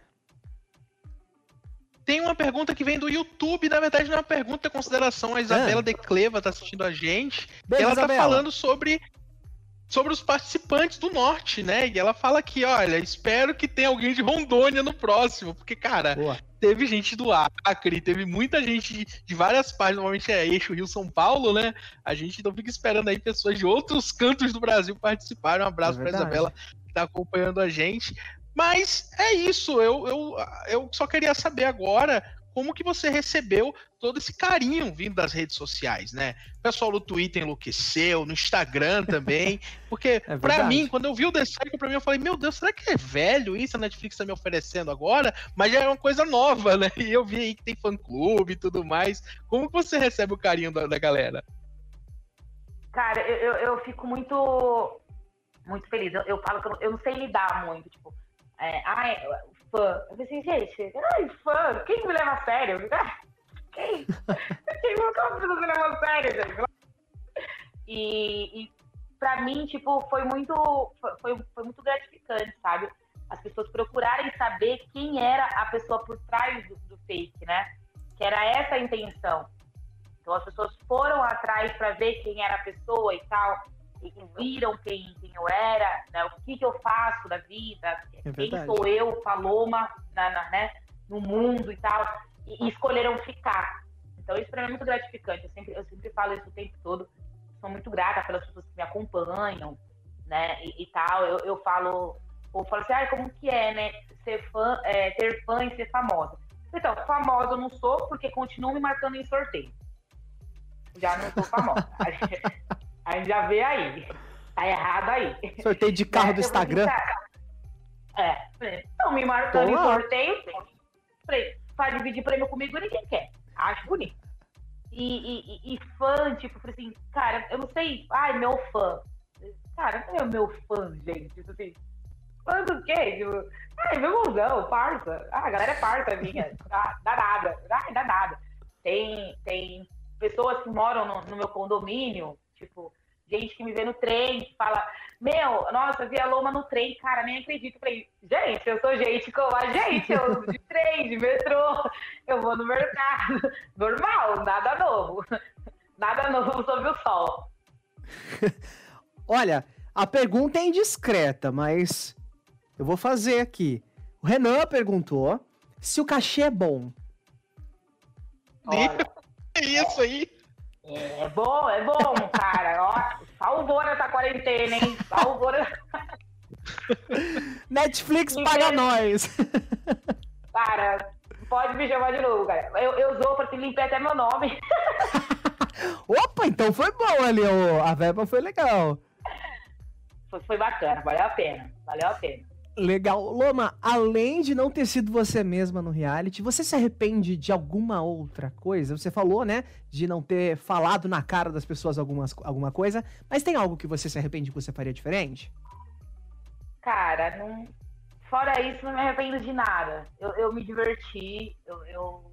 Tem uma pergunta que vem do YouTube, na verdade não é uma pergunta, é consideração. A Isabela é. Decleva tá assistindo a gente. Beijo, ela tá Isabela. falando sobre sobre os participantes do norte, né? E ela fala aqui, olha, espero que tenha alguém de Rondônia no próximo, porque, cara, Boa. Teve gente do Acre, teve muita gente de, várias partes, normalmente é eixo Rio-São Paulo, né? A gente não fica esperando aí pessoas de outros cantos do Brasil participarem. Um abraço é pra Isabela, que tá acompanhando a gente. Mas é isso, eu, eu, eu só queria saber agora como que você recebeu todo esse carinho vindo das redes sociais, né? O pessoal no Twitter enlouqueceu, no Instagram também, porque é para mim, quando eu vi o The Cycle, pra mim eu falei, meu Deus, será que é velho isso a Netflix tá me oferecendo agora? Mas já é uma coisa nova, né? E eu vi aí que tem fã-clube e tudo mais. Como que você recebe o carinho da, da galera? Cara, eu, eu, eu, fico muito muito feliz. Eu, eu falo que eu, eu, não sei lidar muito, tipo, é, ai, fã. Eu falei assim, gente, ai, fã, quem me leva a sério? Quem? quem nunca me levar a sério, gente? E, e pra mim, tipo, foi muito, foi, foi muito gratificante, sabe? As pessoas procurarem saber quem era a pessoa por trás do, do fake, né? Que era essa a intenção. Então as pessoas foram atrás para ver quem era a pessoa e tal e viram quem, quem eu era, né, o que, que eu faço da vida, é quem sou eu, Paloma, na, na, né, no mundo e tal, e, e, escolheram ficar. Então isso para mim é muito gratificante. Eu sempre, eu sempre falo isso o tempo todo. Sou muito grata pelas pessoas que me acompanham, né, e, e tal. Eu, eu falo, eu falo assim, ah, como que é, né, ser fã, é, ter fã e ser famosa. Então, famosa eu não sou porque continuo me marcando em sorteio. Já não sou famosa. Aí já vê aí. Tá errado aí. Sorteio de carro é, do Instagram. É. Estão me marcando em sorteio. Falei, para dividir prêmio comigo, ninguém quer. Acho bonito. E, e, e, fã, tipo, assim, cara, eu não sei. Ai, meu fã. Cara, não é meu fã, gente. Tipo assim, fã do quê? Tipo, ai, meu mozão, parça. Ah, a galera é parça minha. Ah, dá nada. Ai, dá nada. Tem, tem pessoas que moram no, no meu condomínio Tipo, gente que me vê no trem, que fala, meu, nossa, vi a Loma no trem, cara, nem acredito. Falei, gente, eu sou gente como a gente, eu de trem, de metrô, eu vou no mercado. Normal, nada novo. Nada novo sob o sol. Olha, a pergunta é indiscreta, mas eu vou fazer aqui. O Renan perguntou se o cachê é bom. Olha, é isso aí. É, bom, é bom, cara. Ó, salvou nessa quarentena, hein? Salvou. Netflix paga nós. Cara, pode me chamar de novo, cara. Eu, eu usou pra te limpar até meu nome. Opa, então foi bom ali. A verba foi legal. Foi, foi bacana, valeu a pena. Valeu a pena. Legal. Loma, além de não ter sido você mesma no reality, você se arrepende de alguma outra coisa? Você falou, né, de não ter falado na cara das pessoas algumas, alguma coisa, mas tem algo que você se arrepende que você faria diferente? Cara, não... fora isso, não me arrependo de nada. Eu, eu me diverti, eu, eu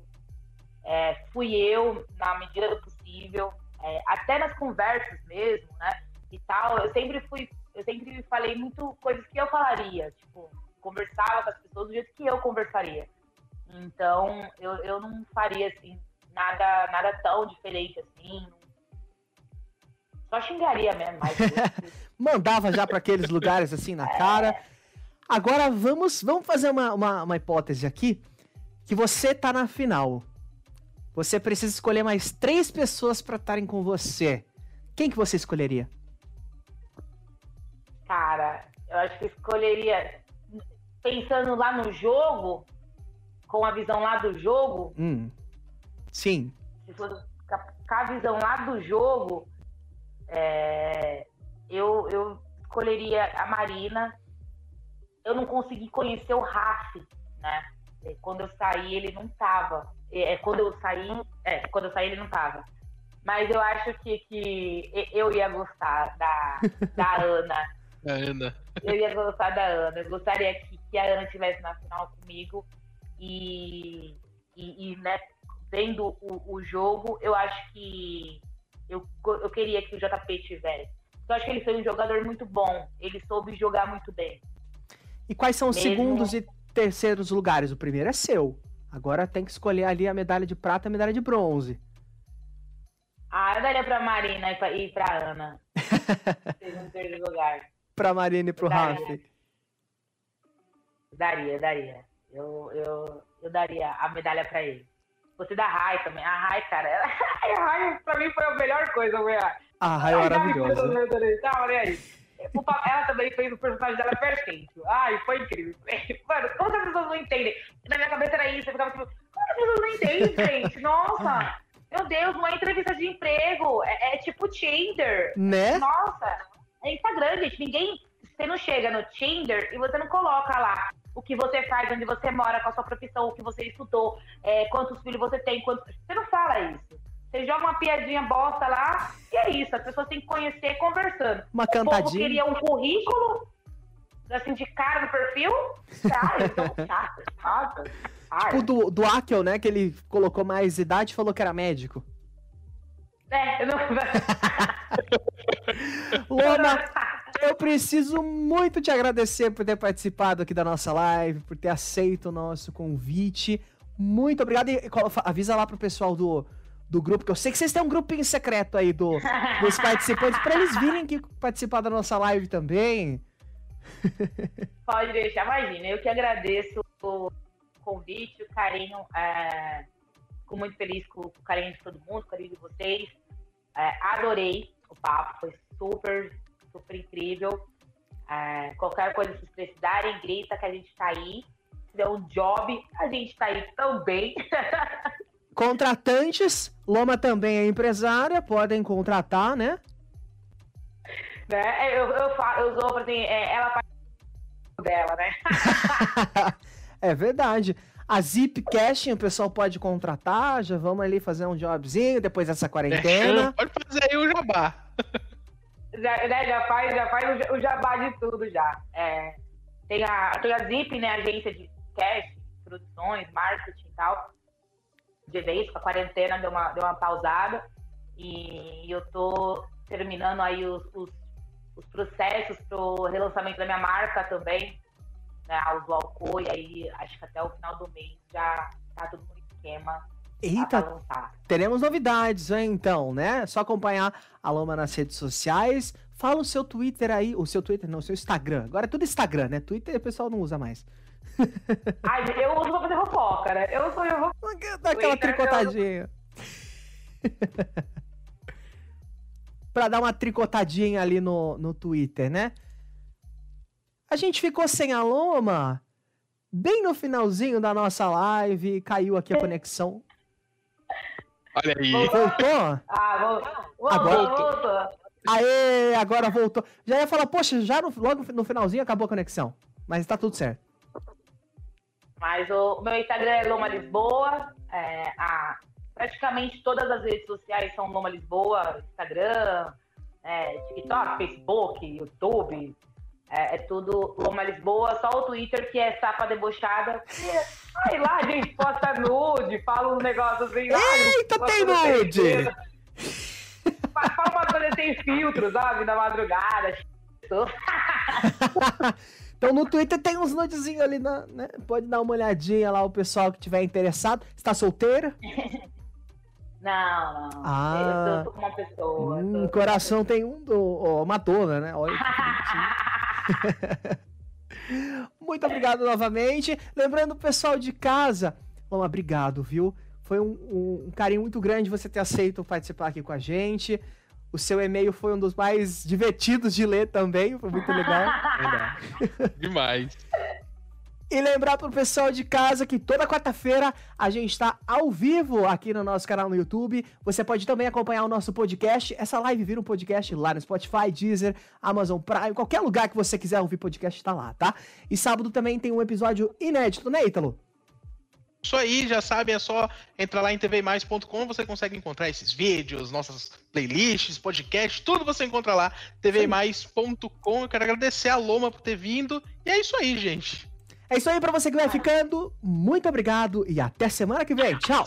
é, fui eu na medida do possível, é, até nas conversas mesmo, né, e tal, eu sempre fui eu sempre falei muito coisas que eu falaria, tipo, conversava com as pessoas do jeito que eu conversaria. Então, eu, eu não faria, assim, nada, nada tão diferente assim. Só xingaria mesmo. Mas... Mandava já para aqueles lugares assim na cara. É... Agora vamos, vamos fazer uma, uma, uma hipótese aqui. Que você tá na final. Você precisa escolher mais três pessoas para estarem com você. Quem que você escolheria? Cara, eu acho que escolheria, pensando lá no jogo, com a visão lá do jogo. Hum. Sim. Se for com a visão lá do jogo, é, eu, eu escolheria a Marina. Eu não consegui conhecer o Raf, né? Quando eu saí, ele não tava. É, quando eu saí, é, quando eu saí, ele não tava. Mas eu acho que, que eu ia gostar da, da Ana. A Ana. Eu ia gostar da Ana. Eu gostaria que, que a Ana estivesse na final comigo. E, e, e né, vendo o, o, jogo, eu acho que eu, eu queria que o JP tivesse. Eu acho que ele foi um jogador muito bom. Ele soube jogar muito bem. E quais são os Mesmo... segundos e terceiros lugares? O primeiro é seu. Agora tem que escolher ali a medalha de prata e a medalha de bronze. Ah, eu daria pra Marina e pra, e pra Ana. Segundo terceiro lugar pra Marina e pro Rafa? Daria, daria. Eu, eu, eu daria a medalha pra ele. Você dá Rai também. A Rai, cara, a Rai pra mim foi a melhor coisa, velho. A Rai é maravilhosa. Tá, olha aí. Ela também fez o personagem dela perfeito. Ai, foi incrível. Mano, como as pessoas não entendem? Na minha cabeça era isso, eu ficava tipo, como as pessoas não entendem, gente? Nossa, meu Deus, uma entrevista de emprego. É, é tipo Tinder. Né? Nossa, Instagram, gente. Ninguém. Você não chega no Tinder e você não coloca lá o que você faz, onde você mora, qual a sua profissão, o que você estudou, é, quantos filhos você tem, quantos... Você não fala isso. Você joga uma piadinha bosta lá e é isso. As pessoas têm que conhecer conversando. Uma cantadinha. O povo queria um currículo, assim, de cara no perfil. Ah, sou chato, chato. Tipo do, do Akel, né? Que ele colocou mais idade e falou que era médico. É, eu não. Lona, eu preciso muito te agradecer por ter participado aqui da nossa live, por ter aceito o nosso convite. Muito obrigado. E avisa lá pro pessoal do, do grupo, que eu sei que vocês têm um grupinho secreto aí do, dos participantes, para eles virem aqui participar da nossa live também. Pode deixar, imagina. Eu que agradeço o convite, o carinho. É, fico muito feliz com, o carinho de todo mundo, com o carinho de vocês. É, adorei o papo, foi super, super incrível. É, qualquer coisa que vocês precisarem, grita que a gente tá aí. Se der um job, a gente tá aí também. Contratantes, Loma também é empresária, podem contratar, né? né? Eu, eu, falo, eu sou, assim, é, ela faz dela, né? é verdade. A Zip Casting o pessoal pode contratar, já vamos ali fazer um jobzinho depois dessa quarentena. É, pode fazer aí o jabá. Já, né, já faz, já faz o jabá de tudo já. É, tem, a, tem a Zip, né, agência de cash, produções, marketing e tal. De vez, com a quarentena deu uma, deu uma pausada. E eu tô terminando aí os, os os processos para o relançamento da minha marca também, né, Usual e aí acho que até o final do mês já tá tudo no esquema. Eita, teremos novidades, hein, então, né? Só acompanhar a Loma nas redes sociais. Fala o seu Twitter aí, o seu Twitter não, o seu Instagram. Agora é tudo Instagram, né? Twitter o pessoal não usa mais. Ai, eu uso pra fazer fofoca, né? Eu sou eu. Dá aquela tricotadinha. Eu... para dar uma tricotadinha ali no, no Twitter, né? A gente ficou sem a Loma bem no finalzinho da nossa live, caiu aqui a conexão. Olha aí. Voltou? Ah, voltou. Agora voltou. Aê, agora voltou. Já ia falar, poxa, já no, logo no finalzinho acabou a conexão. Mas tá tudo certo. Mas o meu Instagram é Loma Lisboa. É, a, praticamente todas as redes sociais são Loma Lisboa, Instagram, é, TikTok, Facebook, YouTube. É, é, tudo Loma Lisboa, só o Twitter que é sapa debochada. Aí lá a gente posta nude, fala um negócio assim. Eita, tem nude! Fala uma coisa sem filtro, sabe? Na madrugada. Então no Twitter tem uns nudezinhos ali, na, né? Pode dar uma olhadinha lá, o pessoal que tiver interessado. Está solteira? Não, não. Ah, eu tô, com uma pessoa. Hum, tô... Coração tem um do oh, Madonna, né? Olha Muito obrigado novamente. Lembrando o pessoal de casa, bom, obrigado, viu? Foi um, um, um, carinho muito grande você ter aceito participar aqui com a gente. O seu e-mail foi um dos mais divertidos de ler também, foi muito legal. Demais. E lembrar pro pessoal de casa que toda quarta-feira a gente está ao vivo aqui no nosso canal no YouTube. Você pode também acompanhar o nosso podcast. Essa live vira um podcast lá no Spotify, Deezer, Amazon Prime, qualquer lugar que você quiser ouvir podcast está lá, tá? E sábado também tem um episódio inédito, né, Ítalo? Isso aí, já sabe, é só entrar lá em tvmais.com, você consegue encontrar esses vídeos, nossas playlists, podcasts, tudo você encontra lá, tvmais.com. Eu quero agradecer a Loma por ter vindo. E é isso aí, gente. É isso aí para você que vai ficando. Muito obrigado e até semana que vem. Tchau.